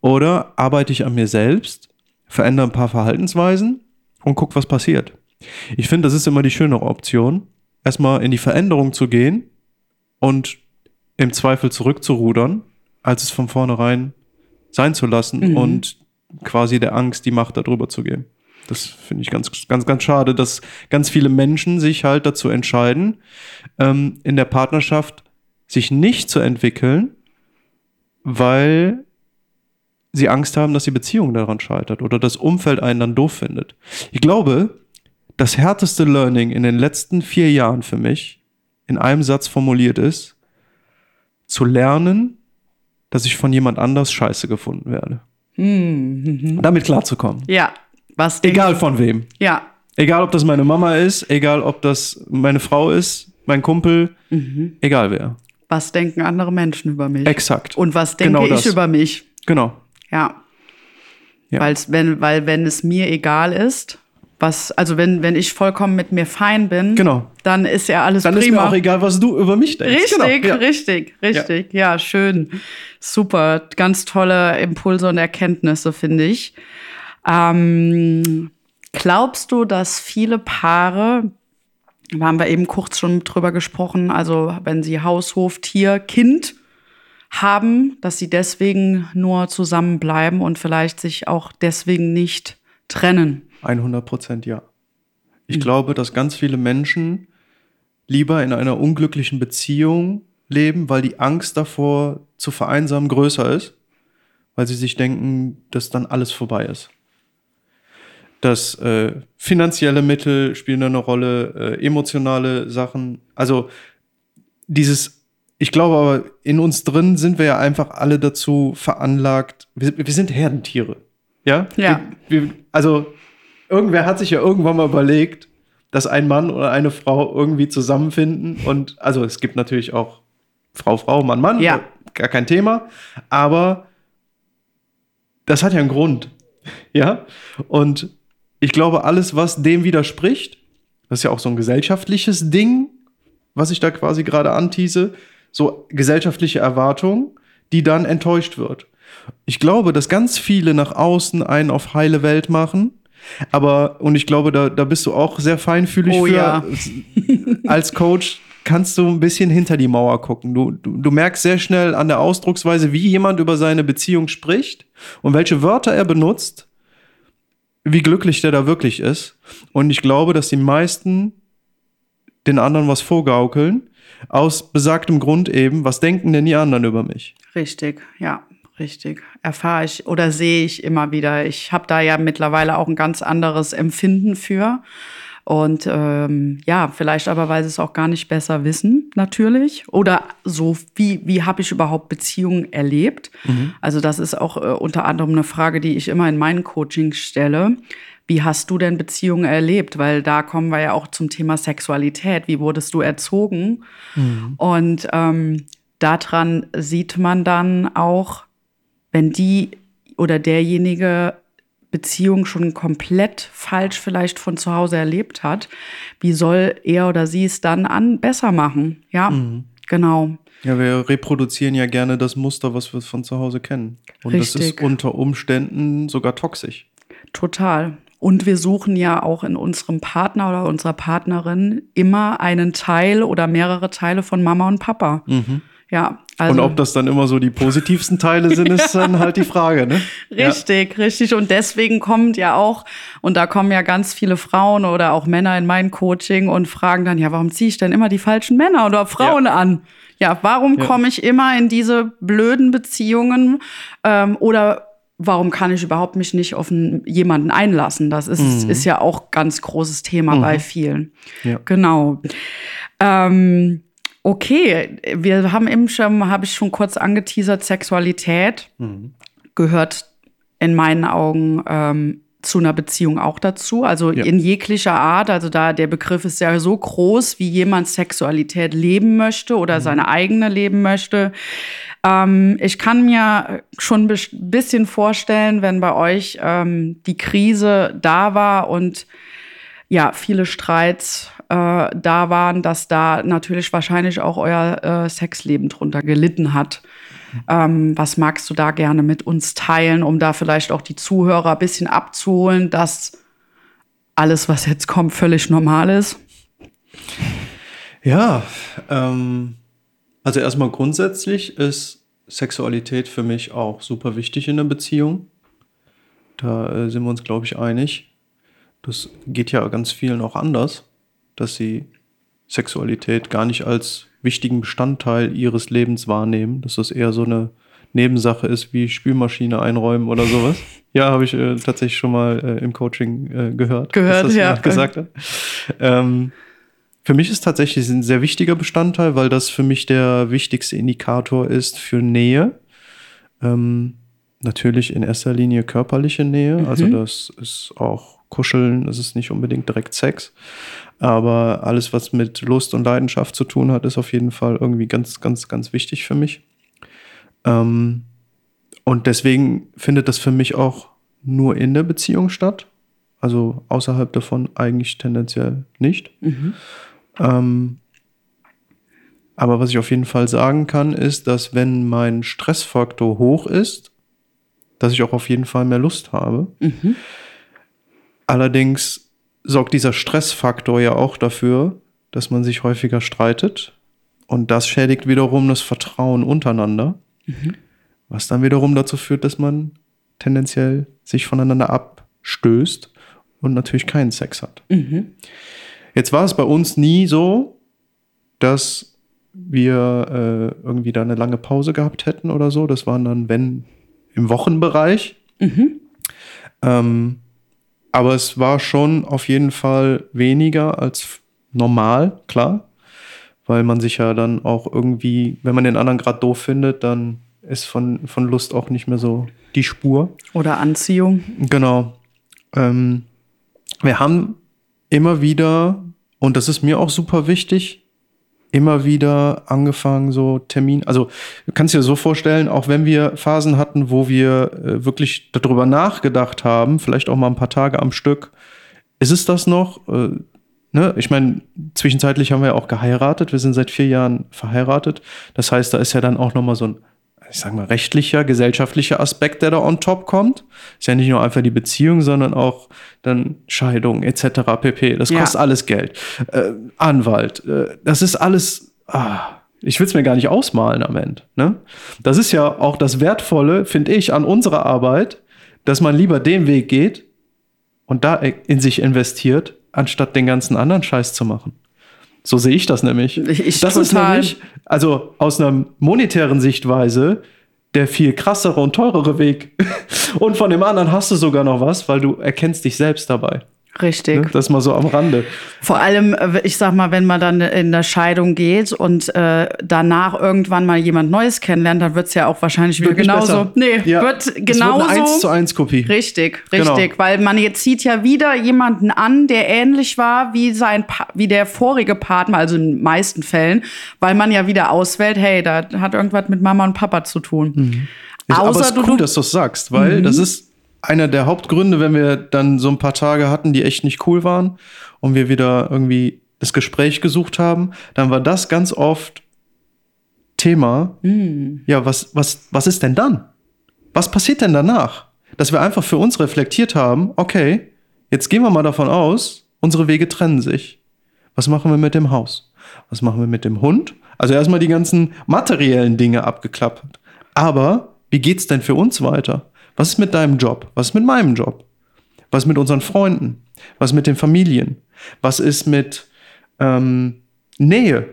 Oder arbeite ich an mir selbst, verändere ein paar Verhaltensweisen und guck, was passiert. Ich finde, das ist immer die schönere Option, erstmal in die Veränderung zu gehen und im Zweifel zurückzurudern, als es von vornherein sein zu lassen Mhm. und quasi der Angst die Macht darüber zu geben. Das finde ich ganz, ganz, ganz schade, dass ganz viele Menschen sich halt dazu entscheiden, ähm, in der Partnerschaft sich nicht zu entwickeln, weil sie Angst haben, dass die Beziehung daran scheitert oder das Umfeld einen dann doof findet. Ich glaube, das härteste Learning in den letzten vier Jahren für mich in einem Satz formuliert ist, zu lernen, dass ich von jemand anders scheiße gefunden werde. Mhm. Damit klarzukommen. Ja, was Egal von wem. Ja, Egal, ob das meine Mama ist, egal, ob das meine Frau ist, mein Kumpel, Mhm. egal wer. was denken andere Menschen über mich? Exakt. Und was denke Genau ich über mich? Genau. Ja. Ja. Weil's, wenn, weil wenn es mir egal ist, was, also wenn, wenn ich vollkommen mit mir fein bin, Genau. dann ist ja alles Dann prima. ist mir auch egal, was du über mich denkst. Richtig, genau. ja. richtig, richtig. Ja. schön. Super. Ganz tolle Impulse und Erkenntnisse, finde ich. Ähm, glaubst du, dass viele Paare, da haben wir eben kurz schon drüber gesprochen, also wenn sie Haus, Hof, Tier, Kind haben, dass sie deswegen nur zusammenbleiben und vielleicht sich auch deswegen nicht trennen? 100 Prozent ja. Ich glaube, dass ganz viele Menschen lieber in einer unglücklichen Beziehung leben, weil die Angst davor zu vereinsamen größer ist, weil sie sich denken, dass dann alles vorbei ist. Dass äh, finanzielle Mittel spielen eine Rolle, äh, emotionale Sachen. Also dieses, ich glaube aber, in uns drin sind wir ja einfach alle dazu veranlagt, wir, wir sind Herdentiere. Ja? Ja. Wir, wir, also irgendwer hat sich ja irgendwann mal überlegt, dass ein Mann oder eine Frau irgendwie zusammenfinden und also es gibt natürlich auch Frau, Frau, Mann, Mann, Ja. gar kein Thema, aber das hat ja einen Grund, ja, und ich glaube, alles, was dem widerspricht, das ist ja auch so ein gesellschaftliches Ding, was ich da quasi gerade antease, so gesellschaftliche Erwartungen, die dann enttäuscht wird. Ich glaube, dass ganz viele nach außen einen auf heile Welt machen, aber, und ich glaube, da, da bist du auch sehr feinfühlig Oh für. ja. *laughs* Als Coach kannst du ein bisschen hinter die Mauer gucken. Du, du, du merkst sehr schnell an der Ausdrucksweise, wie jemand über seine Beziehung spricht und welche Wörter er benutzt, wie glücklich der da wirklich ist. Und ich glaube, dass die meisten den anderen was vorgaukeln, aus besagtem Grund eben, was denken denn die anderen über mich? Richtig, ja, richtig. Erfahre ich oder sehe ich immer wieder. Ich habe da ja mittlerweile auch ein ganz anderes Empfinden für. Und ähm, ja, vielleicht aber, weil sie es auch gar nicht besser wissen, natürlich. Oder so, wie, wie habe ich überhaupt Beziehungen erlebt? Also, das ist auch äh, unter anderem eine Frage, die ich immer in meinen Coachings stelle. Wie hast du denn Beziehungen erlebt? Weil da kommen wir ja auch zum Thema Sexualität. Wie wurdest du erzogen? Und ähm, daran sieht man dann auch, wenn die oder derjenige Beziehung schon komplett falsch vielleicht von zu Hause erlebt hat, wie soll er oder sie es dann an besser machen? Ja, genau. Ja, wir reproduzieren ja gerne das Muster, was wir von zu Hause kennen. Und das ist Richtig. unter Umständen sogar toxisch. Total. Und wir suchen ja auch in unserem Partner oder unserer Partnerin immer einen Teil oder mehrere Teile von Mama und Papa. Ja, also Und ob das dann immer so die positivsten Teile sind, ist *laughs* dann halt die Frage, ne? Richtig, richtig. Und deswegen kommt ja auch, und da kommen ja ganz viele Frauen oder auch Männer in mein Coaching und fragen dann, ja, warum ziehe ich denn immer die falschen Männer oder Frauen Ja. an? Ja, warum Ja. komme ich immer in diese blöden Beziehungen? Ähm, oder warum kann ich überhaupt mich nicht auf einen, jemanden einlassen? Das ist, ist ja auch ganz großes Thema bei vielen. Ja. Genau. Ähm, okay, wir haben eben schon, habe ich schon kurz angeteasert, Sexualität gehört in meinen Augen ähm, zu einer Beziehung auch dazu. Also Ja. in jeglicher Art. Also da der Begriff ist ja so groß, wie jemand Sexualität leben möchte oder seine eigene leben möchte. Ähm, ich kann mir schon ein bisschen vorstellen, wenn bei euch ähm, die Krise da war und ja, viele Streits äh, da waren, dass da natürlich wahrscheinlich auch euer äh, Sexleben drunter gelitten hat. Ähm, was magst du da gerne mit uns teilen, um da vielleicht auch die Zuhörer ein bisschen abzuholen, dass alles, was jetzt kommt, völlig normal ist? Ja, ähm, also erstmal grundsätzlich ist Sexualität für mich auch super wichtig in der Beziehung. Da äh, sind wir uns, glaube ich, einig. Das geht ja ganz vielen auch anders, dass sie Sexualität gar nicht als wichtigen Bestandteil ihres Lebens wahrnehmen, dass das eher so eine Nebensache ist wie Spülmaschine einräumen oder sowas. *laughs* Ja, habe ich äh, tatsächlich schon mal äh, im Coaching äh, gehört. Gehört, dass das ja. Gesagt hat. Ähm, für mich ist tatsächlich ein sehr wichtiger Bestandteil, weil das für mich der wichtigste Indikator ist für Nähe. Ähm, natürlich in erster Linie körperliche Nähe. Mhm. Also das ist auch Kuscheln, das ist nicht unbedingt direkt Sex. Aber alles, was mit Lust und Leidenschaft zu tun hat, ist auf jeden Fall irgendwie ganz, ganz, ganz wichtig für mich. Ähm, und deswegen findet das für mich auch nur in der Beziehung statt. Also außerhalb davon eigentlich tendenziell nicht. Mhm. Ähm, aber was ich auf jeden Fall sagen kann, ist, dass wenn mein Stressfaktor hoch ist, dass ich auch auf jeden Fall mehr Lust habe. Mhm. Allerdings sorgt dieser Stressfaktor ja auch dafür, dass man sich häufiger streitet. Und das schädigt wiederum das Vertrauen untereinander, Mhm. was dann wiederum dazu führt, dass man tendenziell sich voneinander abstößt und natürlich keinen Sex hat. Mhm. Jetzt war es bei uns nie so, dass wir äh, irgendwie da eine lange Pause gehabt hätten oder so. Das waren dann, wenn, im Wochenbereich. Mhm. Ähm, aber es war schon auf jeden Fall weniger als normal, klar. Weil man sich ja dann auch irgendwie, wenn man den anderen gerade doof findet, dann ist von, von Lust auch nicht mehr so die Spur. Oder Anziehung. Genau. Ähm, wir haben immer wieder, und das ist mir auch super wichtig, immer wieder angefangen, so Termin, also du kannst dir so vorstellen, auch wenn wir Phasen hatten, wo wir äh, wirklich darüber nachgedacht haben, vielleicht auch mal ein paar Tage am Stück, ist es das noch? Äh, ne? Ich meine, zwischenzeitlich haben wir ja auch geheiratet, wir sind seit vier Jahren verheiratet. Das heißt, da ist ja dann auch nochmal so ein ich sag mal, rechtlicher, gesellschaftlicher Aspekt, der da on top kommt. Ist ja nicht nur einfach die Beziehung, sondern auch dann Scheidung etc. pp. Das Ja. kostet alles Geld. Äh, Anwalt, äh, das ist alles. Ah, ich will es mir gar nicht ausmalen am Ende. Ne? Das ist ja auch das Wertvolle, finde ich, an unserer Arbeit, dass man lieber den Weg geht und da in sich investiert, anstatt den ganzen anderen Scheiß zu machen. So sehe ich das nämlich. Ich- das ist total. nämlich, also aus einer monetären Sichtweise, der viel krassere und teurere Weg. *laughs* Und von dem anderen hast du sogar noch was, weil du erkennst dich selbst dabei. Richtig. Ne? Das mal so am Rande. Vor allem, äh, ich sag mal, wenn man dann in der Scheidung geht und äh, danach irgendwann mal jemand Neues kennenlernt, dann wird's ja auch wahrscheinlich wieder Wird genauso. besser. Nee, Ja, wird Es wird genauso. eine 1 zu 1 Kopie. Richtig, Genau. richtig, weil man jetzt zieht ja wieder jemanden an, der ähnlich war wie sein Pa- wie der vorige Partner, also in den meisten Fällen, weil man ja wieder auswählt, hey, da hat irgendwas mit Mama und Papa zu tun. Ich, aber es Außer ist du, cool, Mhm. dass du es sagst, weil das ist einer der Hauptgründe, wenn wir dann so ein paar Tage hatten, die echt nicht cool waren und wir wieder irgendwie das Gespräch gesucht haben, dann war das ganz oft Thema. Mhm. Ja, was, was, was ist denn dann? Was passiert denn danach? Dass wir einfach für uns reflektiert haben, okay, jetzt gehen wir mal davon aus, unsere Wege trennen sich. Was machen wir mit dem Haus? Was machen wir mit dem Hund? Also erstmal die ganzen materiellen Dinge abgeklappert. Aber wie geht's denn für uns weiter? Was ist mit deinem Job? Was ist mit meinem Job? Was ist mit unseren Freunden? Was ist mit den Familien? Was ist mit ähm, Nähe?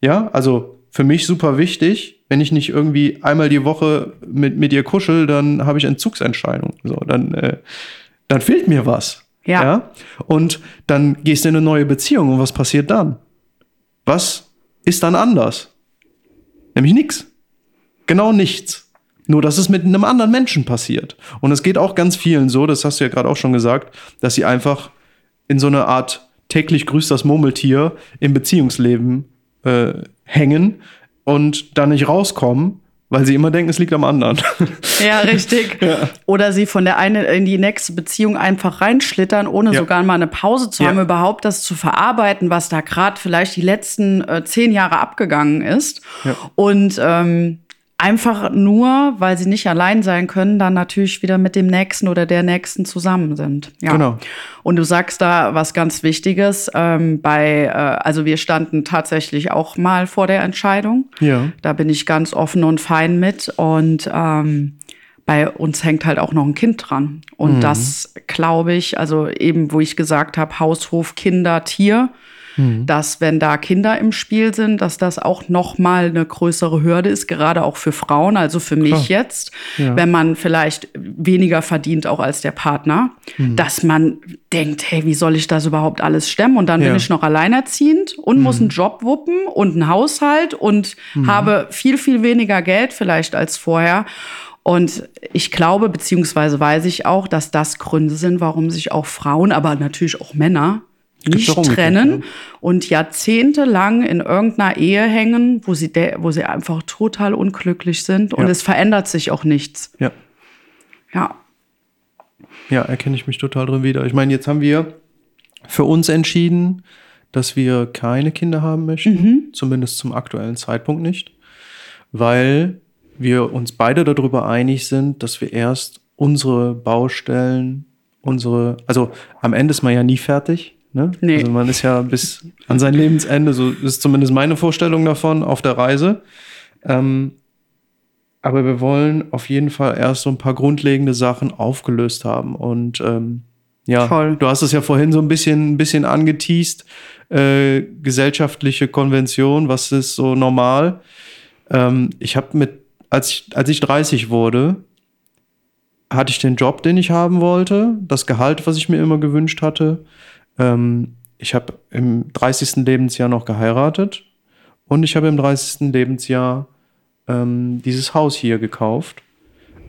Ja, also für mich super wichtig, wenn ich nicht irgendwie einmal die Woche mit, mit ihr kuschel, dann habe ich Entzugsentscheidung. So, dann, äh, dann fehlt mir was. Ja. Und dann gehst du in eine neue Beziehung und was passiert dann? Was ist dann anders? Nämlich nichts. Genau nichts. Nur, dass es mit einem anderen Menschen passiert. Und es geht auch ganz vielen so, das hast du ja gerade auch schon gesagt, dass sie einfach in so eine Art täglich grüßt das Murmeltier im Beziehungsleben äh, hängen und da nicht rauskommen, weil sie immer denken, es liegt am anderen. Ja, *laughs* richtig. Oder sie von der einen in die nächste Beziehung einfach reinschlittern, ohne Ja. sogar mal eine Pause zu Ja. haben, überhaupt das zu verarbeiten, was da gerade vielleicht die letzten äh, zehn Jahre abgegangen ist. Ja. Und ähm, einfach nur, weil sie nicht allein sein können, dann natürlich wieder mit dem Nächsten oder der Nächsten zusammen sind. Ja. Genau. Und du sagst da was ganz Wichtiges. Ähm, bei, äh, also wir standen tatsächlich auch mal vor der Entscheidung. Ja. Da bin ich ganz offen und fein mit. Und ähm, bei uns hängt halt auch noch ein Kind dran. Und das glaube ich, also eben, wo ich gesagt habe, Haushof, Kinder, Tier, dass wenn da Kinder im Spiel sind, dass das auch noch mal eine größere Hürde ist, gerade auch für Frauen, also für mich Klar. jetzt, Ja. wenn man vielleicht weniger verdient auch als der Partner, dass man denkt, hey, wie soll ich das überhaupt alles stemmen? Und dann bin Ja. ich noch alleinerziehend und muss einen Job wuppen und einen Haushalt und habe viel, viel weniger Geld vielleicht als vorher. Und ich glaube, beziehungsweise weiß ich auch, dass das Gründe sind, warum sich auch Frauen, aber natürlich auch Männer nicht trennen und jahrzehntelang in irgendeiner Ehe hängen, wo sie, wo sie einfach total unglücklich sind und Ja. es verändert sich auch nichts. Ja. Ja. Ja, erkenne ich mich total drin wieder. Ich meine, jetzt haben wir für uns entschieden, dass wir keine Kinder haben möchten, zumindest zum aktuellen Zeitpunkt nicht, weil wir uns beide darüber einig sind, dass wir erst unsere Baustellen, unsere, also am Ende ist man ja nie fertig. Ne? Nee. Also man ist ja bis an sein Lebensende, so ist zumindest meine Vorstellung davon, auf der Reise. Ähm, aber wir wollen auf jeden Fall erst so ein paar grundlegende Sachen aufgelöst haben. Und ähm, ja, Voll. du hast es ja vorhin so ein bisschen, ein bisschen angeteased, äh, gesellschaftliche Konvention, was ist so normal. Ähm, ich habe mit, als ich, als ich 30 wurde, hatte ich den Job, den ich haben wollte, das Gehalt, was ich mir immer gewünscht hatte. Ähm, ich habe im 30. Lebensjahr noch geheiratet und ich habe im 30. Lebensjahr ähm, dieses Haus hier gekauft.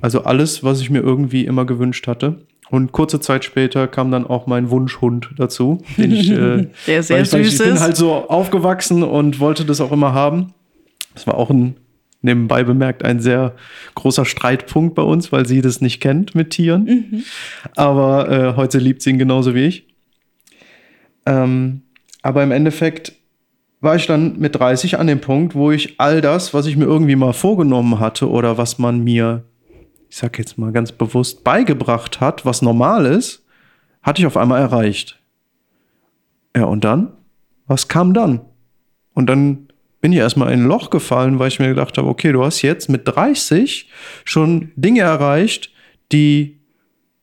Also alles, was ich mir irgendwie immer gewünscht hatte. Und kurze Zeit später kam dann auch mein Wunschhund dazu, den ich, äh, *laughs* Der sehr ich, süß ich, ich bin halt so aufgewachsen und wollte das auch immer haben. Das war auch ein, nebenbei bemerkt, ein sehr großer Streitpunkt bei uns, weil sie das nicht kennt mit Tieren. Mhm. Aber äh, heute liebt sie ihn genauso wie ich. Ähm, aber im Endeffekt war ich dann mit 30 an dem Punkt, wo ich all das, was ich mir irgendwie mal vorgenommen hatte oder was man mir, ich sag jetzt mal ganz bewusst, beigebracht hat, was normal ist, hatte ich auf einmal erreicht. Ja, und dann? Was kam dann? Und dann bin ich erstmal in ein Loch gefallen, weil ich mir gedacht habe, okay, du hast jetzt mit 30 schon Dinge erreicht, die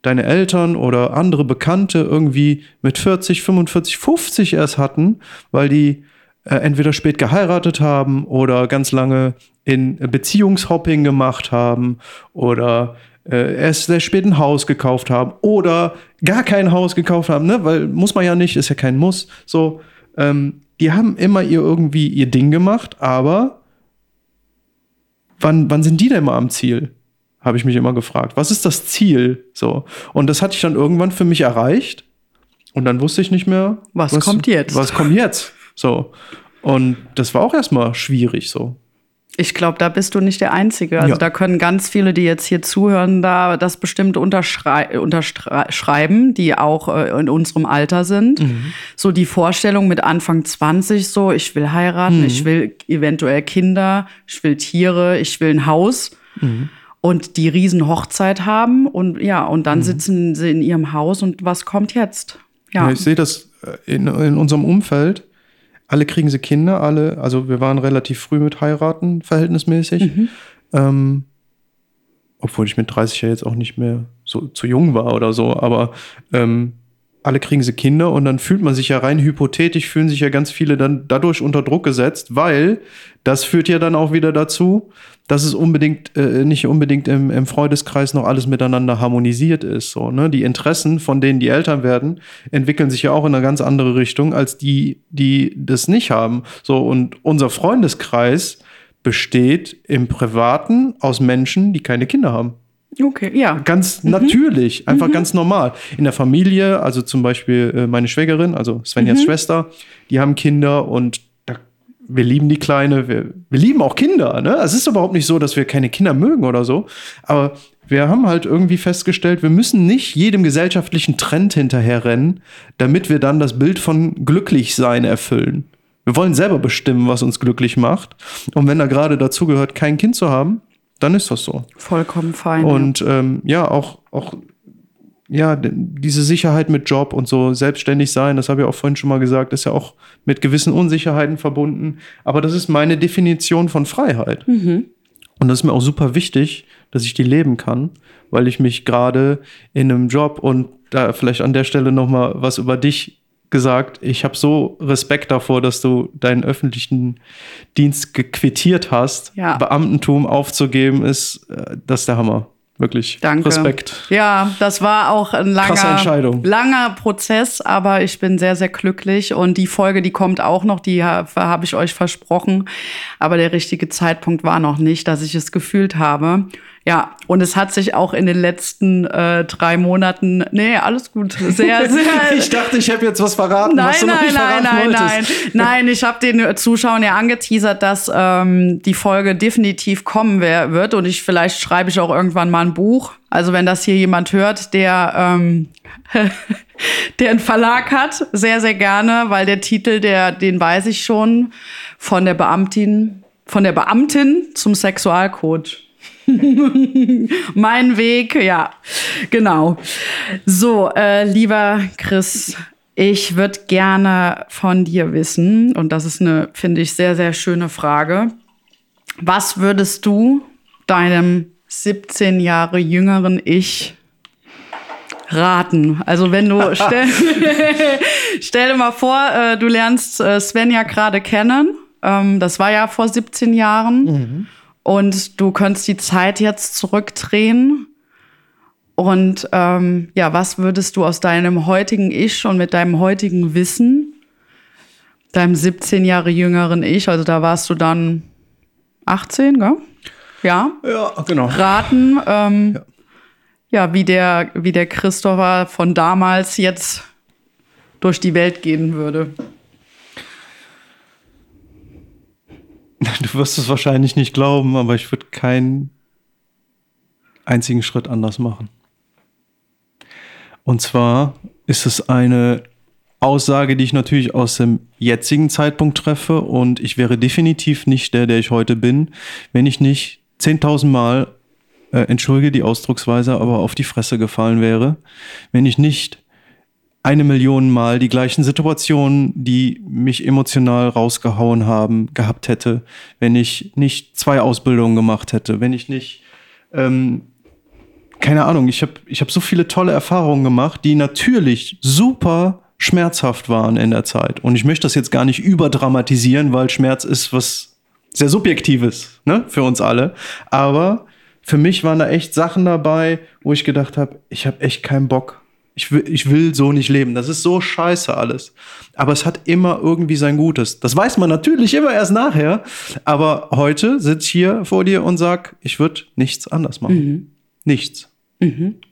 deine Eltern oder andere Bekannte irgendwie mit 40, 45, 50 erst hatten, weil die äh, entweder spät geheiratet haben oder ganz lange in Beziehungshopping gemacht haben oder äh, erst sehr spät ein Haus gekauft haben oder gar kein Haus gekauft haben, ne? weil muss man ja nicht, ist ja kein Muss. So, ähm, die haben immer ihr irgendwie ihr Ding gemacht, aber wann, wann sind die denn mal am Ziel? Habe ich mich immer gefragt. Was ist das Ziel? So. Und das hatte ich dann irgendwann für mich erreicht. Und dann wusste ich nicht mehr, Was kommt jetzt? Was kommt jetzt? So. Und das war auch erstmal schwierig so. Ich glaube, da bist du nicht der Einzige. Also Ja. da können ganz viele, die jetzt hier zuhören, da das bestimmt unterschrei unterschreiben, die auch äh, in unserem Alter sind. So die Vorstellung mit Anfang 20, so ich will heiraten, ich will eventuell Kinder, ich will Tiere, ich will ein Haus. Und die riesen Hochzeit haben und ja, und dann sitzen sie in ihrem Haus und was kommt jetzt? Ja, Ja, ich sehe das äh, in, in unserem Umfeld. Alle kriegen sie Kinder, alle, also wir waren relativ früh mit heiraten, verhältnismäßig. Ähm, obwohl ich mit 30 ja jetzt auch nicht mehr so zu jung war oder so, aber ähm, alle kriegen sie Kinder und dann fühlt man sich ja rein hypothetisch, fühlen sich ja ganz viele dann dadurch unter Druck gesetzt, weil das führt ja dann auch wieder dazu, dass es unbedingt, äh, nicht unbedingt im, im Freundeskreis noch alles miteinander harmonisiert ist. So, ne? Die Interessen, von denen die Eltern werden, entwickeln sich ja auch in eine ganz andere Richtung als die, die das nicht haben. So, und unser Freundeskreis besteht im Privaten aus Menschen, die keine Kinder haben. Okay, ja. Ganz natürlich, einfach ganz normal. In der Familie, also zum Beispiel äh, meine Schwägerin, also Svenjas Schwester, die haben Kinder und da, wir lieben die Kleine, wir, wir lieben auch Kinder. Ne? Es ist überhaupt nicht so, dass wir keine Kinder mögen oder so, aber wir haben halt irgendwie festgestellt, wir müssen nicht jedem gesellschaftlichen Trend hinterherrennen, damit wir dann das Bild von Glücklichsein erfüllen. Wir wollen selber bestimmen, was uns glücklich macht. Und wenn da gerade dazu gehört, kein Kind zu haben, dann ist das so. Vollkommen fein. Und ähm, ja, auch, auch ja, diese Sicherheit mit Job und so selbstständig sein, das habe ich auch vorhin schon mal gesagt, ist ja auch mit gewissen Unsicherheiten verbunden. Aber das ist meine Definition von Freiheit. Mhm. Und das ist mir auch super wichtig, dass ich die leben kann, weil ich mich gerade in einem Job und da vielleicht an der Stelle noch mal was über dich gesagt. Ich habe so Respekt davor, dass du deinen öffentlichen Dienst gequittiert hast. Ja. Beamtentum aufzugeben ist äh, das ist der Hammer. Wirklich. Danke. Respekt. Ja, das war auch ein langer, langer Prozess, aber ich bin sehr, sehr glücklich. Und die Folge, die kommt auch noch, die ha- habe ich euch versprochen. Aber der richtige Zeitpunkt war noch nicht, dass ich es gefühlt habe. Ja, und es hat sich auch in den letzten äh, drei Monaten, nee, alles gut, sehr, *laughs* sehr. Ich dachte, ich habe jetzt was verraten, Nein, was du noch nein, nicht nein, verraten nein, wolltest. nein. Nein, ich habe den Zuschauern ja angeteasert, dass ähm, die Folge definitiv kommen wird und ich vielleicht schreibe ich auch irgendwann mal ein Buch. Also wenn das hier jemand hört, der ähm, *laughs* der einen Verlag hat, sehr sehr gerne, weil der Titel, der den weiß ich schon von der Beamtin, von der Beamtin zum Sexualcode. *laughs* mein Weg, ja, genau. So, äh, lieber Chris, ich würde gerne von dir wissen, und das ist eine, finde ich, sehr, sehr schöne Frage. Was würdest du deinem 17 Jahre jüngeren Ich raten? Also wenn du, *laughs* stell, *laughs* stell dir mal vor, äh, du lernst äh, Svenja gerade kennen. Ähm, das war ja vor 17 Jahren. Und du könntest die Zeit jetzt zurückdrehen. Und ähm, ja, was würdest du aus deinem heutigen Ich und mit deinem heutigen Wissen, deinem 17 Jahre jüngeren Ich, also da warst du dann 18, gell? Ja, Ja, genau. raten, ähm, ja. wie, der, wie der Christopher von damals jetzt durch die Welt gehen würde. *laughs* Du wirst es wahrscheinlich nicht glauben, aber ich würde keinen einzigen Schritt anders machen. Und zwar ist es eine Aussage, die ich natürlich aus dem jetzigen Zeitpunkt treffe und ich wäre definitiv nicht der, der ich heute bin, wenn ich nicht 10.000 Mal, äh, entschuldige die Ausdrucksweise, aber auf die Fresse gefallen wäre, wenn ich nicht eine Million Mal die gleichen Situationen, die mich emotional rausgehauen haben, gehabt hätte, wenn ich nicht zwei Ausbildungen gemacht hätte, wenn ich nicht, ähm, keine Ahnung, ich habe ich hab so viele tolle Erfahrungen gemacht, die natürlich super schmerzhaft waren in der Zeit. Und ich möchte das jetzt gar nicht überdramatisieren, weil Schmerz ist was sehr Subjektives ne, für uns alle. Aber für mich waren da echt Sachen dabei, wo ich gedacht habe, ich habe echt keinen Bock. Ich will, ich will so nicht leben. Das ist so scheiße alles. Aber es hat immer irgendwie sein Gutes. Das weiß man natürlich immer erst nachher. Aber heute sitze ich hier vor dir und sag, ich würde nichts anders machen. Nichts.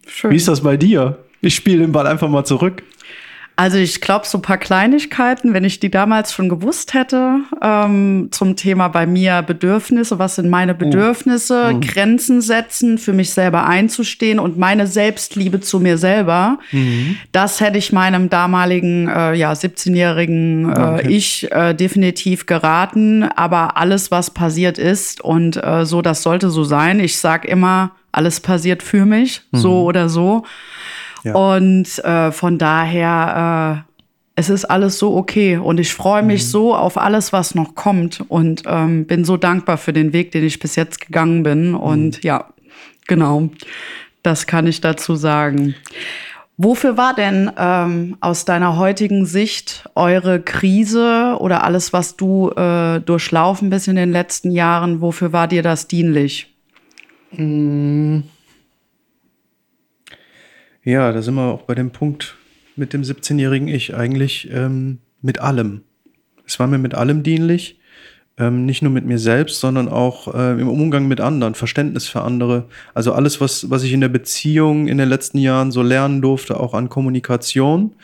Schön. Wie ist das bei dir? Ich spiele den Ball einfach mal zurück. Also ich glaube, so ein paar Kleinigkeiten, wenn ich die damals schon gewusst hätte, ähm, zum Thema bei mir Bedürfnisse, was sind meine Bedürfnisse, Grenzen setzen, für mich selber einzustehen und meine Selbstliebe zu mir selber, das hätte ich meinem damaligen, äh, ja, 17-jährigen äh, Okay. Ich äh, definitiv geraten. Aber alles, was passiert ist und äh, so, das sollte so sein. Ich sag immer, alles passiert für mich, so oder so. Ja. Und äh, von daher, äh, es ist alles so okay. Und ich freue mich so auf alles, was noch kommt. Und ähm, bin so dankbar für den Weg, den ich bis jetzt gegangen bin. Und ja, genau, das kann ich dazu sagen. Wofür war denn ähm, aus deiner heutigen Sicht eure Krise oder alles, was du äh, durchlaufen bist in den letzten Jahren, wofür war dir das dienlich? Ja, da sind wir auch bei dem Punkt mit dem 17-jährigen Ich eigentlich ähm, mit allem. Es war mir mit allem dienlich, ähm, nicht nur mit mir selbst, sondern auch äh, im Umgang mit anderen, Verständnis für andere. Also alles, was, was ich in der Beziehung in den letzten Jahren so lernen durfte, auch an Kommunikation.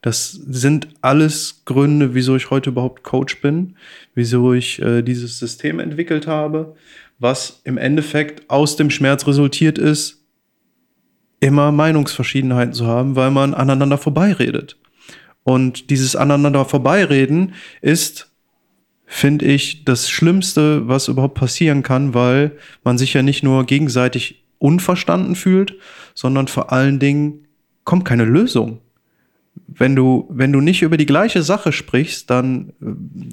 Das sind alles Gründe, wieso ich heute überhaupt Coach bin, wieso ich äh, dieses System entwickelt habe, was im Endeffekt aus dem Schmerz resultiert ist, immer Meinungsverschiedenheiten zu haben, weil man aneinander vorbeiredet. Und dieses aneinander vorbeireden ist finde ich das Schlimmste, was überhaupt passieren kann, weil man sich ja nicht nur gegenseitig unverstanden fühlt, sondern vor allen Dingen kommt keine Lösung wenn du, wenn du nicht über die gleiche Sache sprichst, dann äh,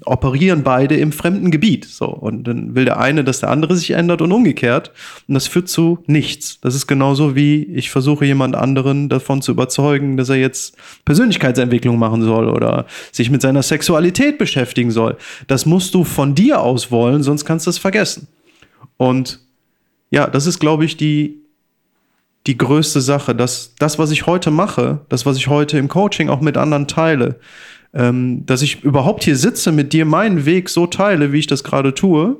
operieren beide im fremden Gebiet. So. Und dann will der eine, dass der andere sich ändert und umgekehrt. Und das führt zu nichts. Das ist genauso wie ich versuche, jemand anderen davon zu überzeugen, dass er jetzt Persönlichkeitsentwicklung machen soll oder sich mit seiner Sexualität beschäftigen soll. Das musst du von dir aus wollen, sonst kannst du es vergessen. Und ja, das ist, glaube ich, die, die größte Sache. dass das, was ich heute mache, das, was ich heute im Coaching auch mit anderen teile, ähm, dass ich überhaupt hier sitze, mit dir meinen Weg so teile, wie ich das gerade tue,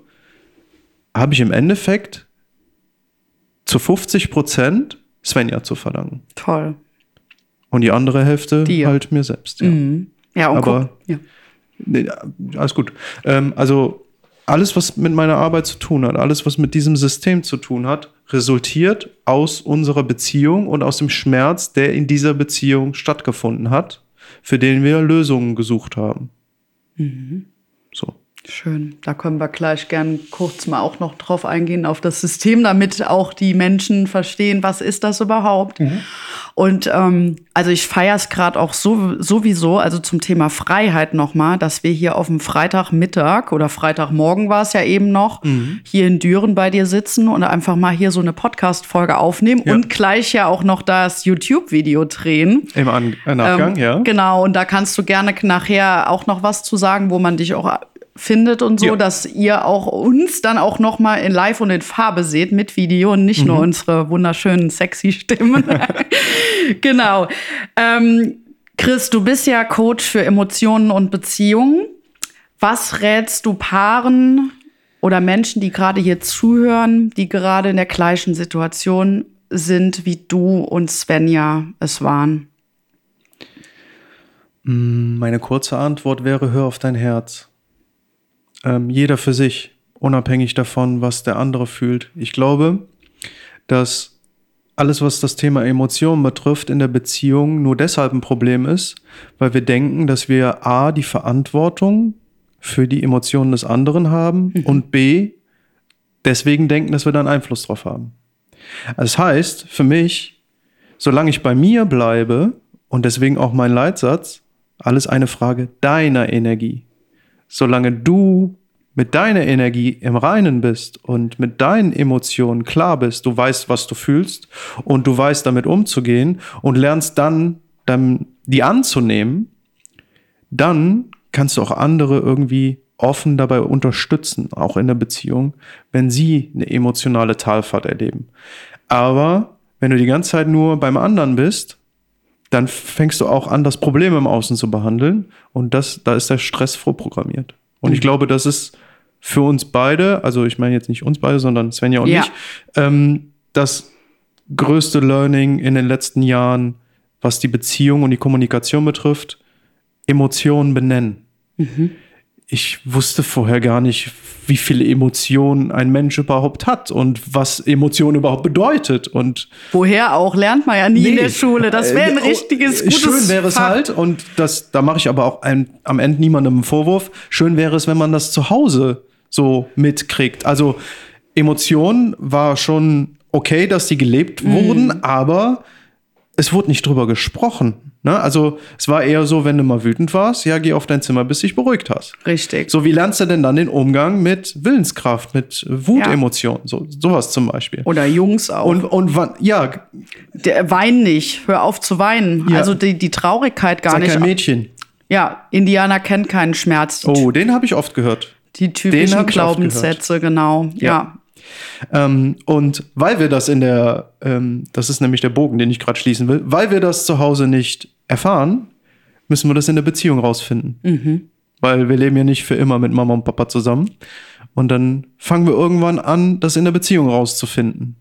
habe ich im Endeffekt zu 50 Prozent Svenja zu verdanken. Toll. Und die andere Hälfte dir. halt mir selbst. Ja, mhm. ja und Aber, guck, ja. Nee, alles gut. Ähm, also alles, was mit meiner Arbeit zu tun hat, alles, was mit diesem System zu tun hat, resultiert aus unserer Beziehung und aus dem Schmerz, der in dieser Beziehung stattgefunden hat, für den wir Lösungen gesucht haben. Mhm. Schön. Da können wir gleich gern kurz mal auch noch drauf eingehen, auf das System, damit auch die Menschen verstehen, was ist das überhaupt. Mhm. Und ähm, also ich feiere es gerade auch so, sowieso, also zum Thema Freiheit nochmal, dass wir hier auf dem Freitagmittag oder Freitagmorgen war es ja eben noch, mhm. hier in Düren bei dir sitzen und einfach mal hier so eine Podcast-Folge aufnehmen ja. und gleich ja auch noch das YouTube-Video drehen. Im An Nachgang, ähm, ja. Genau, und da kannst du gerne nachher auch noch was zu sagen, wo man dich auch findet und so, ja. dass ihr auch uns dann auch noch mal in Live und in Farbe seht mit Video und nicht mhm. nur unsere wunderschönen sexy *laughs* Stimmen. *laughs* genau. Ähm, Chris, du bist ja Coach für Emotionen und Beziehungen. Was rätst du Paaren oder Menschen, die gerade hier zuhören, die gerade in der gleichen Situation sind, wie du und Svenja es waren? Mm, meine kurze Antwort wäre, hör auf dein Herz ähm, jeder für sich, unabhängig davon, was der andere fühlt. Ich glaube, dass alles, was das Thema Emotionen betrifft, in der Beziehung nur deshalb ein Problem ist, weil wir denken, dass wir A, die Verantwortung für die Emotionen des anderen haben mhm. und B, deswegen denken, dass wir dann Einfluss drauf haben. Das heißt, für mich, solange ich bei mir bleibe und deswegen auch mein Leitsatz, alles eine Frage deiner Energie solange du mit deiner Energie im Reinen bist und mit deinen Emotionen klar bist, du weißt, was du fühlst und du weißt, damit umzugehen und lernst dann, dann die anzunehmen, dann kannst du auch andere irgendwie offen dabei unterstützen, auch in der Beziehung, wenn sie eine emotionale Talfahrt erleben. Aber wenn du die ganze Zeit nur beim anderen bist, dann fängst du auch an, das Problem im Außen zu behandeln. Und das, da ist der Stress vorprogrammiert. Und mhm. ich glaube, das ist für uns beide, also ich meine jetzt nicht uns beide, sondern Svenja und ja. ich, ähm, das größte Learning in den letzten Jahren, was die Beziehung und die Kommunikation betrifft, Emotionen benennen. Mhm ich wusste vorher gar nicht, wie viele Emotionen ein Mensch überhaupt hat und was Emotion überhaupt bedeutet. Und woher auch lernt man ja nie nee, in der Schule. Das wäre ein äh, richtiges gutes Schön wäre es Fach. halt und das, da mache ich aber auch ein, am Ende niemandem einen Vorwurf. Schön wäre es, wenn man das zu Hause so mitkriegt. Also Emotionen war schon okay, dass sie gelebt mhm. wurden, aber es wurde nicht drüber gesprochen. Ne? Also es war eher so, wenn du mal wütend warst, ja, geh auf dein Zimmer, bis du dich beruhigt hast. Richtig. So, wie lernst du denn dann den Umgang mit Willenskraft, mit Wutemotionen, ja. so, sowas zum Beispiel. Oder Jungs auch. Und, und wann, ja. Der, wein nicht, hör auf zu weinen. Ja. Also die, die Traurigkeit gar Sei nicht. kein Mädchen. Ja, Indianer kennt keinen Schmerz. Oh, den habe ich oft gehört. Die typischen Glaubenssätze, genau. Ja. ja. Ähm, und weil wir das in der, ähm, das ist nämlich der Bogen, den ich gerade schließen will, weil wir das zu Hause nicht erfahren, müssen wir das in der Beziehung rausfinden. Mhm. Weil wir leben ja nicht für immer mit Mama und Papa zusammen. Und dann fangen wir irgendwann an, das in der Beziehung rauszufinden.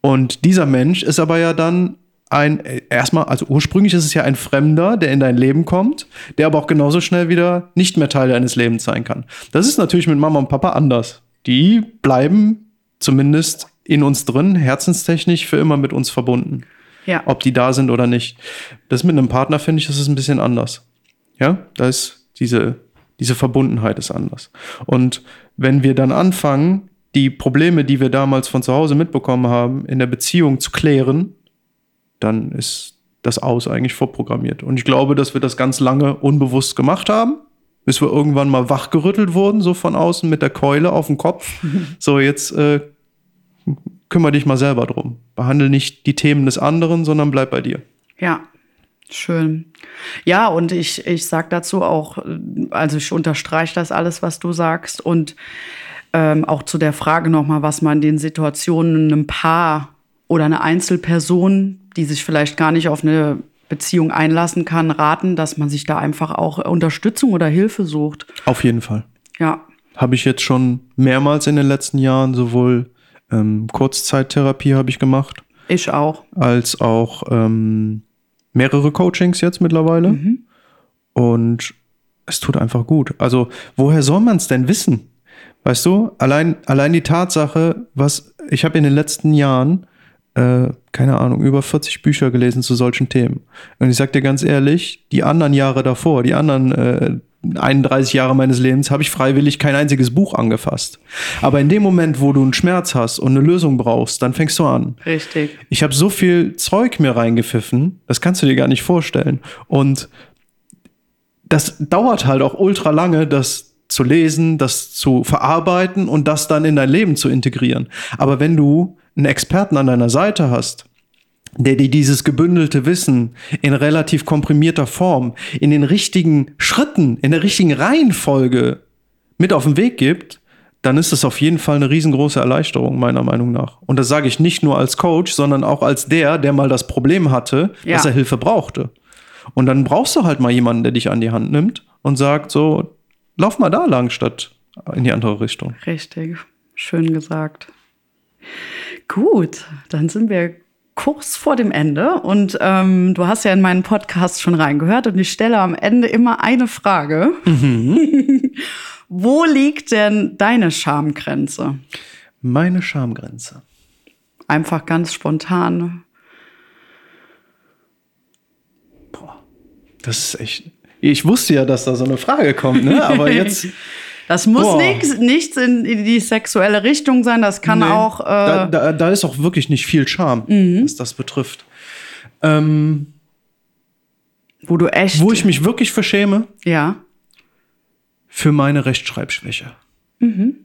Und dieser Mensch ist aber ja dann ein, erstmal, also ursprünglich ist es ja ein Fremder, der in dein Leben kommt, der aber auch genauso schnell wieder nicht mehr Teil deines Lebens sein kann. Das ist natürlich mit Mama und Papa anders die bleiben zumindest in uns drin, herzenstechnisch für immer mit uns verbunden. Ja. Ob die da sind oder nicht. Das mit einem Partner finde ich, das ist ein bisschen anders. Ja, da ist diese Diese Verbundenheit ist anders. Und wenn wir dann anfangen, die Probleme, die wir damals von zu Hause mitbekommen haben, in der Beziehung zu klären, dann ist das Aus eigentlich vorprogrammiert. Und ich glaube, dass wir das ganz lange unbewusst gemacht haben, bis wir irgendwann mal wachgerüttelt wurden, so von außen mit der Keule auf dem Kopf. *laughs* So, jetzt äh, kümmere dich mal selber drum. Behandle nicht die Themen des anderen, sondern bleib bei dir. Ja, schön. Ja, und ich, ich sage dazu auch, also ich unterstreiche das alles, was du sagst. Und ähm, auch zu der Frage nochmal, was man den Situationen einem Paar oder einer Einzelperson, die sich vielleicht gar nicht auf eine Beziehung einlassen kann, raten, dass man sich da einfach auch Unterstützung oder Hilfe sucht. Auf jeden Fall. Ja. Habe ich jetzt schon mehrmals in den letzten Jahren sowohl ähm, Kurzzeittherapie habe ich gemacht. Ich auch. Als auch ähm, mehrere Coachings jetzt mittlerweile. Mhm. Und es tut einfach gut. Also, woher soll man es denn wissen? Weißt du, allein, allein die Tatsache, was ich habe in den letzten Jahren, äh, keine Ahnung, über 40 Bücher gelesen zu solchen Themen. Und ich sag dir ganz ehrlich, die anderen Jahre davor, die anderen äh, 31 Jahre meines Lebens habe ich freiwillig kein einziges Buch angefasst. Aber in dem Moment, wo du einen Schmerz hast und eine Lösung brauchst, dann fängst du an. Richtig. Ich habe so viel Zeug mir reingepfiffen, das kannst du dir gar nicht vorstellen. Und das dauert halt auch ultra lange, das zu lesen, das zu verarbeiten und das dann in dein Leben zu integrieren. Aber wenn du einen Experten an deiner Seite hast, der dir dieses gebündelte Wissen in relativ komprimierter Form, in den richtigen Schritten, in der richtigen Reihenfolge mit auf den Weg gibt, dann ist es auf jeden Fall eine riesengroße Erleichterung, meiner Meinung nach. Und das sage ich nicht nur als Coach, sondern auch als der, der mal das Problem hatte, Ja. dass er Hilfe brauchte. Und dann brauchst du halt mal jemanden, der dich an die Hand nimmt und sagt so, lauf mal da lang, statt in die andere Richtung. Richtig. Schön gesagt. Gut, dann sind wir kurz vor dem Ende und ähm, du hast ja in meinen Podcast schon reingehört und ich stelle am Ende immer eine Frage. *laughs* Wo liegt denn deine Schamgrenze? Meine Schamgrenze. Einfach ganz spontan. Das ist echt. Ich wusste ja, dass da so eine Frage kommt, ne? Aber *laughs* jetzt. Das muss Boah. nix, nichts in, in die sexuelle Richtung sein, das kann Nee, auch. Äh, Mhm. da, da, da ist auch wirklich nicht viel Charme, was das betrifft. Ähm, wo du echt. wo ich mich wirklich verschäme, ja. für meine Rechtschreibschwäche. Mhm.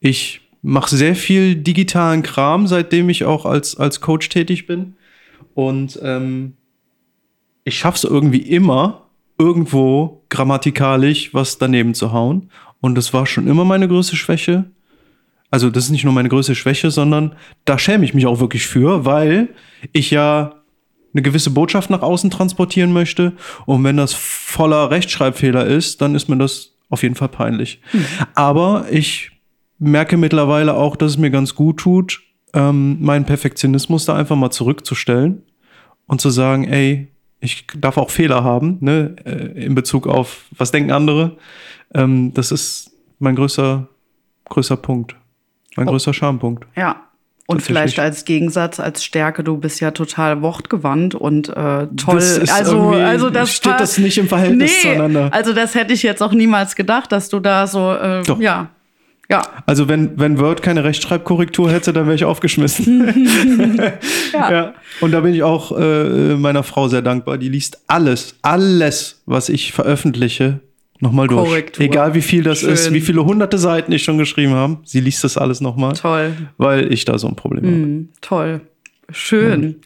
Ich mache sehr viel digitalen Kram, seitdem ich auch als, als Coach tätig bin. Und ähm, ich schaffe es irgendwie immer, irgendwo grammatikalisch was daneben zu hauen. Und das war schon immer meine größte Schwäche. Also das ist nicht nur meine größte Schwäche, sondern da schäme ich mich auch wirklich für, weil ich ja eine gewisse Botschaft nach außen transportieren möchte. Und wenn das voller Rechtschreibfehler ist, dann ist mir das auf jeden Fall peinlich. Aber ich merke mittlerweile auch, dass es mir ganz gut tut, ähm, meinen Perfektionismus da einfach mal zurückzustellen und zu sagen, ey, ich darf auch Fehler haben, ne, äh, in Bezug auf, was denken andere. Ähm, das ist mein größter, größter Punkt. Mein größter Schampunkt. Ja. Und vielleicht als Gegensatz, als Stärke, du bist ja total wortgewandt und äh, toll. Das ist also, also das steht das nicht im Verhältnis zueinander. Also das hätte ich jetzt auch niemals gedacht, dass du da so, äh, Doch. ja, ja, Also wenn, wenn Word keine Rechtschreibkorrektur hätte, dann wäre ich aufgeschmissen. *laughs* ja, ja. Und da bin ich auch äh, meiner Frau sehr dankbar. Die liest alles, alles, was ich veröffentliche, nochmal durch. Korrektur. Egal wie viel das Schön. ist, wie viele hunderte Seiten ich schon geschrieben habe. Sie liest das alles nochmal, toll. weil ich da so ein Problem habe. Mhm, toll. Schön.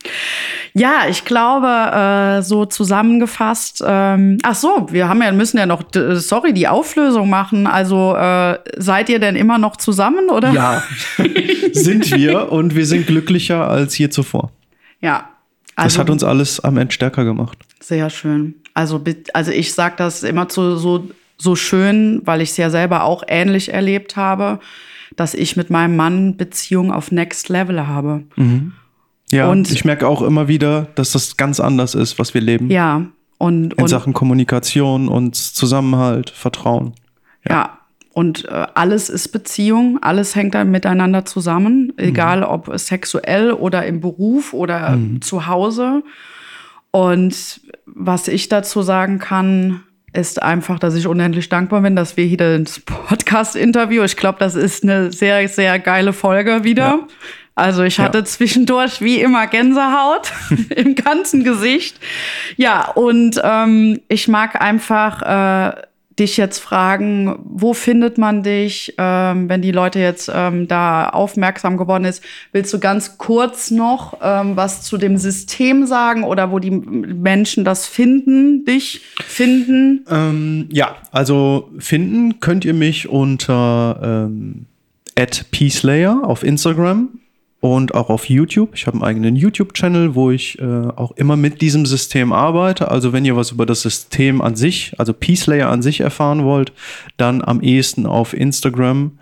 Ja, ich glaube, äh, so zusammengefasst, ähm, ach so, wir haben ja, müssen ja noch, sorry, die Auflösung machen. Also äh, seid ihr denn immer noch zusammen, oder? Ja, *laughs* sind wir und wir sind glücklicher als je zuvor. Ja. Das Also, hat uns alles am Ende stärker gemacht. Sehr schön. Also, also ich sage das immer zu, so, so schön, weil ich es ja selber auch ähnlich erlebt habe, dass ich mit meinem Mann Beziehung auf Next Level habe. Ja, Und- ich merke auch immer wieder, dass das ganz anders ist, was wir leben. Ja. Und, In und Sachen Kommunikation und Zusammenhalt, Vertrauen. ja. Und äh, alles ist Beziehung, alles hängt dann miteinander zusammen, egal ob sexuell oder im Beruf oder zu Hause. Und was ich dazu sagen kann, ist einfach, dass ich unendlich dankbar bin, dass wir hier das Podcast-Interview, ich glaube, das ist eine sehr, sehr geile Folge wieder. Ja. Also ich hatte ja. zwischendurch wie immer Gänsehaut *laughs* im ganzen Gesicht. Ja, und ähm, ich mag einfach äh, dich jetzt fragen, wo findet man dich, ähm, wenn die Leute jetzt ähm, da aufmerksam geworden ist? Willst du ganz kurz noch ähm, was zu dem System sagen oder wo die Menschen das finden, dich finden? Ähm, ja, also finden könnt ihr mich unter ähm, @peacelayer auf Instagram und auch auf YouTube. Ich habe einen eigenen YouTube-Channel, wo ich äh, auch immer mit diesem System arbeite. Also wenn ihr was über das System an sich, also Peace Layer an sich erfahren wollt, dann am ehesten auf Instagram,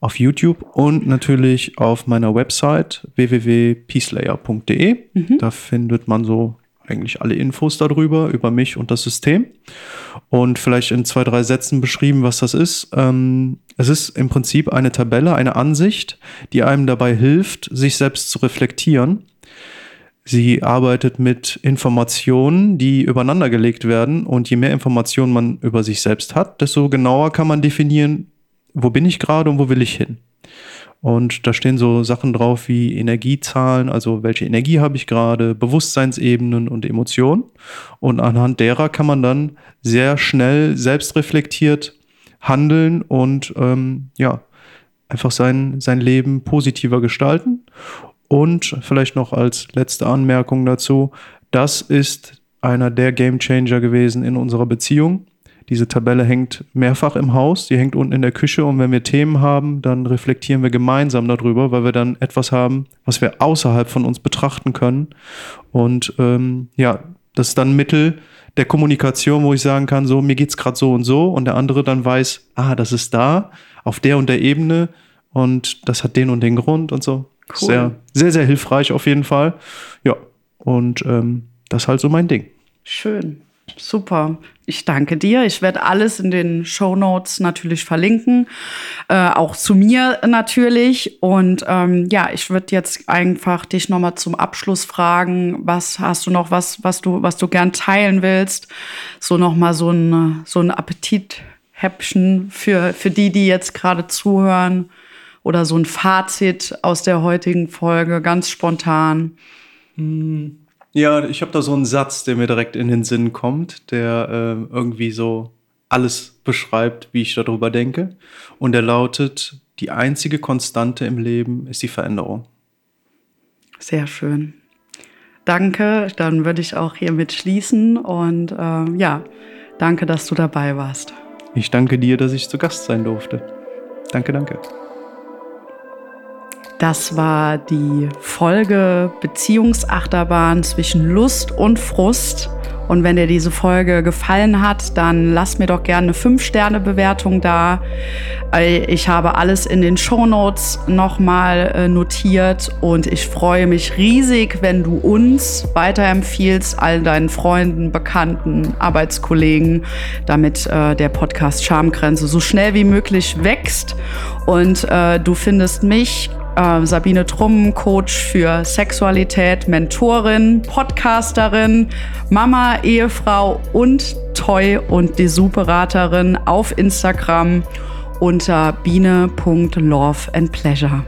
auf YouTube und natürlich auf meiner Website www.peacelayer.de. Mhm. Da findet man so eigentlich alle Infos darüber, über mich und das System. Und vielleicht in zwei, drei Sätzen beschrieben, was das ist. Ähm, es ist im Prinzip eine Tabelle, eine Ansicht, die einem dabei hilft, sich selbst zu reflektieren. Sie arbeitet mit Informationen, die übereinander gelegt werden. Und je mehr Informationen man über sich selbst hat, desto genauer kann man definieren, wo bin ich gerade und wo will ich hin. Und da stehen so Sachen drauf wie Energiezahlen, also welche Energie habe ich gerade, Bewusstseinsebenen und Emotionen. Und anhand derer kann man dann sehr schnell selbstreflektiert handeln und ähm, ja, einfach sein, sein Leben positiver gestalten. Und vielleicht noch als letzte Anmerkung dazu, das ist einer der Game Changer gewesen in unserer Beziehung. Diese Tabelle hängt mehrfach im Haus, die hängt unten in der Küche und wenn wir Themen haben, dann reflektieren wir gemeinsam darüber, weil wir dann etwas haben, was wir außerhalb von uns betrachten können. Und ähm, ja, das ist dann Mittel der Kommunikation, wo ich sagen kann, so, mir geht's gerade so und so und der andere dann weiß, ah, das ist da, auf der und der Ebene und das hat den und den Grund und so. Cool. Sehr, sehr, sehr hilfreich auf jeden Fall. Ja, und ähm, das ist halt so mein Ding. Schön. Super. Ich danke dir. Ich werde alles in den Show Notes natürlich verlinken, äh, auch zu mir natürlich. Und ähm, ja, ich würde jetzt einfach dich noch mal zum Abschluss fragen: Was hast du noch, was was du was du gern teilen willst? So noch mal so ein so ein Appetithäppchen für für die, die jetzt gerade zuhören oder so ein Fazit aus der heutigen Folge, ganz spontan. Hm. Ja, ich habe da so einen Satz, der mir direkt in den Sinn kommt, der äh, irgendwie so alles beschreibt, wie ich darüber denke. Und der lautet, die einzige Konstante im Leben ist die Veränderung. Sehr schön. Danke, dann würde ich auch hiermit schließen und äh, ja, danke, dass du dabei warst. Ich danke dir, dass ich zu Gast sein durfte. Danke, danke. Das war die Folge Beziehungsachterbahn zwischen Lust und Frust. Und wenn dir diese Folge gefallen hat, dann lass mir doch gerne eine 5-Sterne-Bewertung da. Ich habe alles in den Shownotes nochmal äh, notiert und ich freue mich riesig, wenn du uns weiterempfiehlst, all deinen Freunden, Bekannten, Arbeitskollegen, damit äh, der Podcast Schamgrenze so schnell wie möglich wächst. Und äh, du findest mich äh, Sabine Trumm, Coach für Sexualität, Mentorin, Podcasterin, Mama, Ehefrau und Toy- und Dessous-Beraterin auf Instagram unter biene.loveandpleasure.